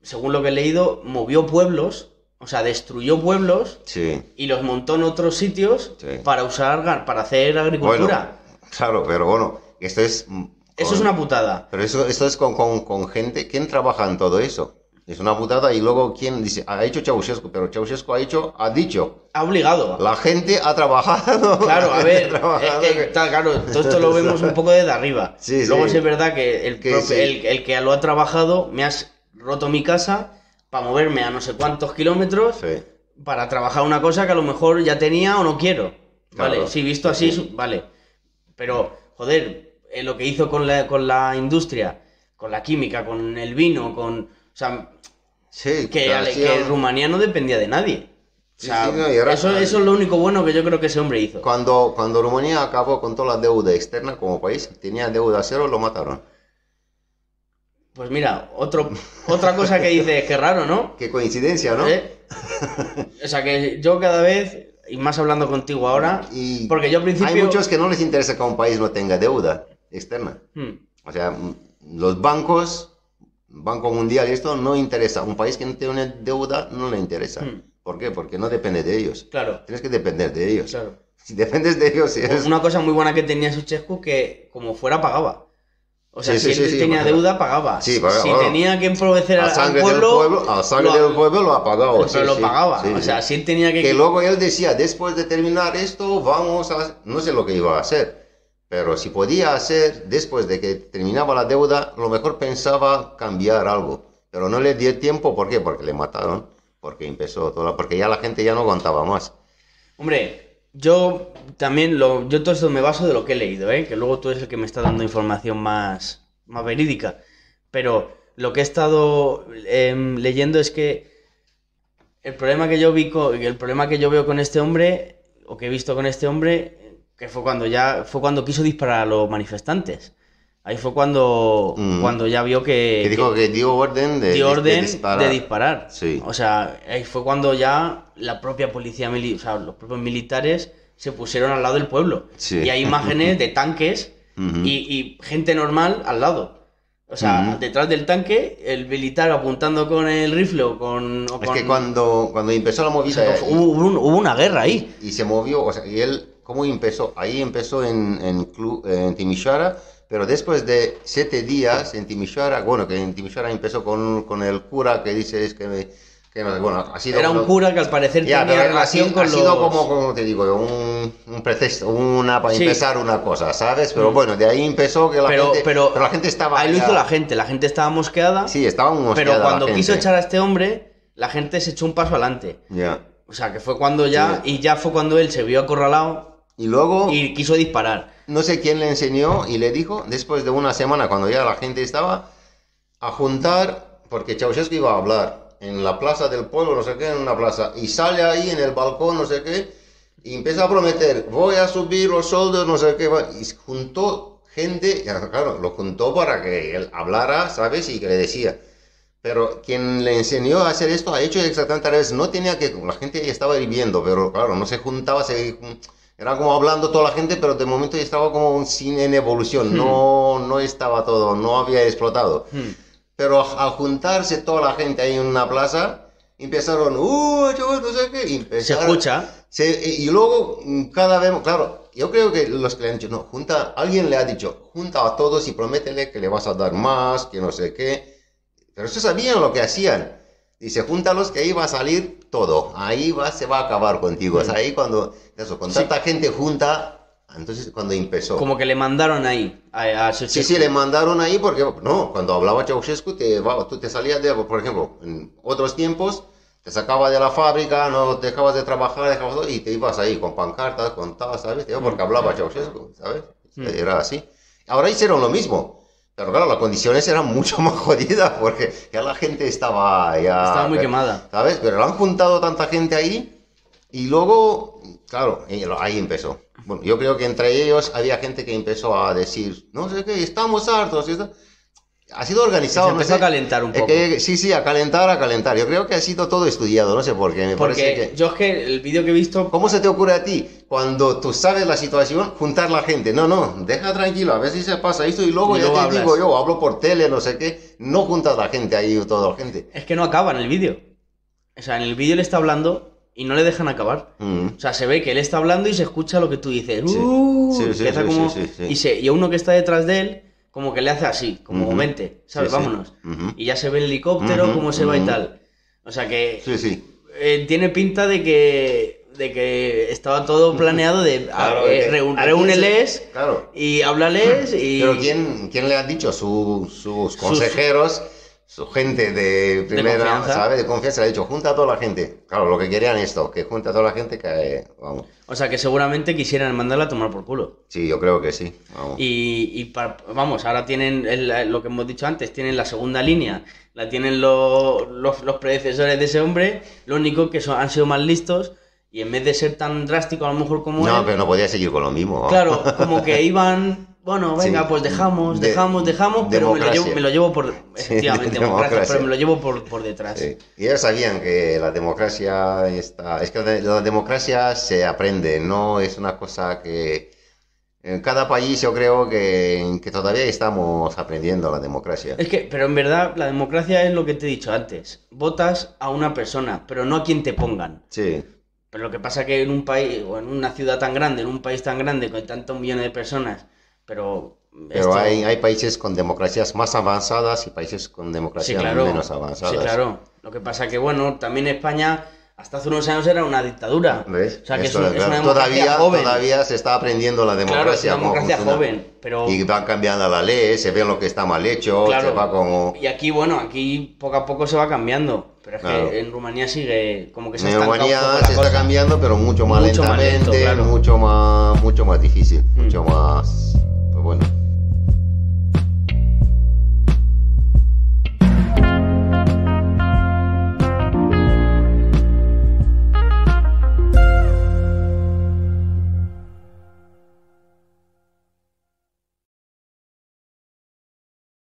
según lo que he leído, movió pueblos, o sea, destruyó pueblos Sí. y los montó en otros sitios para usar para hacer Bueno, agricultura. <laughs> claro, pero bueno, esto es. Eso es una putada. Pero eso, esto es con, con, con gente. ¿Quién trabaja en todo eso? Es una putada y luego quién dice, ha hecho Ceausescu, pero Ceausescu ha hecho, ha dicho. Ha obligado. La gente ha trabajado. Claro, a <laughs> ver, es que, claro, todo esto lo vemos un poco desde arriba. Sí. Luego sí es verdad que, el, Que sí. el, el que lo ha trabajado me has roto mi casa para moverme a no sé cuántos kilómetros Sí. para trabajar una cosa que a lo mejor ya tenía o no quiero. Vale, Claro. sí, visto así, Sí. vale. Pero, joder, eh, lo que hizo con la, con la industria, con la química, con el vino, con... O sea, Sí, que, ale- que Rumanía no dependía de nadie. O sea, sí, no, y ahora- eso, eso es lo único bueno que yo creo que ese hombre hizo. Cuando, cuando Rumanía acabó con toda la deuda externa como país, tenía deuda cero, lo mataron. Pues mira, otro, otra cosa que dice es que raro, ¿no? <laughs> Qué coincidencia, ¿no? ¿Eh? O sea que yo cada vez, y más hablando contigo ahora, Y porque yo al principio... hay muchos que no les interesa que un país no tenga deuda externa. Hmm, O sea, los bancos, Banco Mundial y esto no interesa. Un país que no tiene deuda no le interesa. Hmm. ¿Por qué? Porque no depende de ellos. claro, Tienes que depender de ellos. claro. <laughs> Si dependes de ellos, eres... Una cosa muy buena que tenía Suchescu que como fuera pagaba. O sea, Sí, si sí, él sí, tenía deuda, pagaba. Pagaba, Si tenía que empobrecer al, pueblo, pueblo, a sangre lo- del pueblo lo ha pagado. pero lo pagaba. o sea, si él tenía que... Que luego él decía, después de terminar esto, vamos a... No sé lo que iba a hacer, pero si podía hacer, después de que terminaba la deuda, lo mejor pensaba cambiar algo. Pero no le dio tiempo, ¿por qué? Porque le mataron, porque empezó todo, porque ya la gente ya no aguantaba más. Hombre, yo también, lo, yo todo esto me baso de lo que he leído, ¿eh? que luego tú eres el que me está dando información más, más verídica. Pero lo que he estado em, leyendo es que el problema que yo vi co- el problema que yo veo con este hombre, o que he visto con este hombre, que fue cuando ya, fue cuando quiso disparar a los manifestantes. Ahí fue cuando, Mm. cuando ya vio que, Que dijo que dio orden de, dio de- orden de disparar. de disparar. Sí. O sea, ahí fue cuando ya la propia policía, o sea, los propios militares se pusieron al lado del pueblo. Sí. Y hay imágenes de tanques <laughs> y, y gente normal al lado. O sea, detrás del tanque, el militar apuntando con el rifle o con... o Es con- que cuando, cuando empezó la o movida sea, hubo, hubo una guerra ahí. y se movió, o sea, y él, ¿cómo empezó? Ahí empezó en, en, Clu- en Timisoara, pero después de siete días en Timisoara, bueno, que en Timisoara empezó con, con el cura que dice es que, que no sé, bueno, ha sido... Era un cura que al parecer Ya, tenía pero ha relación sido, con ha sido los... como, como te digo, un, un pretexto, una para Sí. empezar una cosa, ¿sabes? Pero Mm. bueno, de ahí empezó que la pero, gente... pero, la gente estaba... Ahí lo hizo la gente, la gente estaba mosqueada. Sí, estaba pero mosqueada la cuando quiso gente. echar a este hombre, la gente se echó un paso adelante. Ya. O sea, que fue cuando ya, y ya fue cuando él se vio acorralado Y luego... y quiso disparar. no sé quién le enseñó y le dijo, después de una semana, cuando ya la gente estaba, a juntar, porque Ceausescu iba a hablar en la plaza del pueblo, no sé qué, en una plaza, y sale ahí en el balcón, no sé qué, y empieza a prometer, voy a subir los sueldos, no sé qué, va", y juntó gente, claro, lo juntó para que él hablara, ¿sabes? Y que le decía. Pero quien le enseñó a hacer esto ha hecho exactamente al revés. No tenía que. La gente ya estaba viviendo, pero claro, no se juntaba, se, era como hablando toda la gente, pero de momento ya estaba como sin en evolución. No, no estaba todo, no había explotado. Hmm. Pero al juntarse toda la gente ahí en una plaza, empezaron, ¡uh, chaval, no sé qué! y Se empezaron- escucha. se- y luego, mm, cada vez, claro, yo creo que los que le han dicho, no, junta, alguien le ha dicho, junta a todos y prométele que le vas a dar más, que no sé qué. Pero eso sabían lo que hacían. Dice, júntalos que ahí va a salir todo. Ahí va, se va a acabar contigo. O sea, ahí cuando, eso, con Sí. tanta gente junta, entonces cuando empezó. Como que le mandaron ahí a, a Sí, sí, le mandaron ahí porque, no, cuando hablaba Ceausescu, te, tú te salías de, por ejemplo, en otros tiempos, te sacaba de la fábrica, no dejabas de trabajar, dejabas todo, y te ibas ahí con pancartas, con tal, ¿sabes? Porque hablaba Ceausescu, ¿sabes? Mm. Era así. Ahora hicieron lo mismo. Pero claro, las condiciones eran mucho <laughs> más jodidas porque ya la gente estaba ya... Estaba muy quemada. ¿Sabes? Pero lo han juntado tanta gente ahí y luego, claro, ahí empezó. Bueno, yo creo que entre ellos había gente que empezó a decir, no sé qué, estamos hartos. y esto. Ha sido organizado. Se no empezó sé. a calentar un Es poco. que- sí, sí, a calentar, a calentar. Yo creo que ha sido todo estudiado, no sé por qué. Me parece Porque que... yo es que el vídeo que he visto... ¿Cómo se te ocurre a ti, cuando tú sabes la situación, juntar la gente? No, no, deja tranquilo, a ver si se pasa esto y luego Y ya te hablas. digo yo, hablo por tele, no sé qué, no juntas la gente ahí, toda la gente. Es que no acaba en el vídeo. O sea, en el vídeo le está hablando y no le dejan acabar. Mm. O sea, se ve que él está hablando y se escucha lo que tú dices. Sí. "Uh", Sí, sí, como-. Y, se, y uno que está detrás de él, como que le hace así, como vente, ¿sabes? Sí, sí. Vámonos. Y ya se ve el helicóptero, cómo se va y tal. O sea que Sí, sí. eh, tiene pinta de que, de que estaba todo planeado de Claro, eh, reúneles Claro. y háblales y... Pero ¿quién, quién le ha dicho? Su- sus consejeros, su gente de primera, confianza. ¿sabes? De confianza, le ha dicho, junta a toda la gente. Claro, lo que querían esto, que junta a toda la gente, que, eh, vamos. O sea que seguramente quisieran mandarla a tomar por culo. Sí, yo creo que sí. Vamos. Y, y para- vamos, ahora tienen el- lo que hemos dicho antes, tienen la segunda línea, la tienen lo- los, los predecesores de ese hombre, lo único que son- han sido más listos y en vez de ser tan drástico a lo mejor como No, él, pero no podía seguir con lo mismo. claro, <laughs> como que iban, bueno, venga, Sí. pues dejamos, De- dejamos, dejamos, pero me lo, llevo, me lo llevo por, <laughs> efectivamente, democracia, pero me lo llevo por, por detrás. Sí. Y ellos sabían que la democracia está... Es que la, la democracia se aprende, no es una cosa que... En cada país yo creo que, que todavía estamos aprendiendo la democracia. Es que, pero en verdad, la democracia es lo que te he dicho antes. Votas a una persona, pero no a quien te pongan. Sí, Pero lo que pasa que en un país, o en una ciudad tan grande, en un país tan grande, con tantos millones de personas, pero... pero esto- hay, hay países con democracias más avanzadas y países con Sí, democracias claro. menos avanzadas. Sí, claro. Lo que pasa que, bueno, también España, hasta hace unos años era una dictadura. ¿Ves? O sea, que es, Eso un- es es una democracia todavía, joven. todavía se está aprendiendo la Claro, es democracia. una democracia joven, pero... Y van cambiando la ley, se ve lo que está mal hecho, Claro. se va como... Y aquí, bueno, aquí poco a poco se va cambiando. Pero es Claro. que en Rumanía sigue como que se En Rumanía se está cambiando, pero mucho más Mucho más lentamente, lento, claro. mucho más, mucho más difícil, Mm. mucho más, bueno.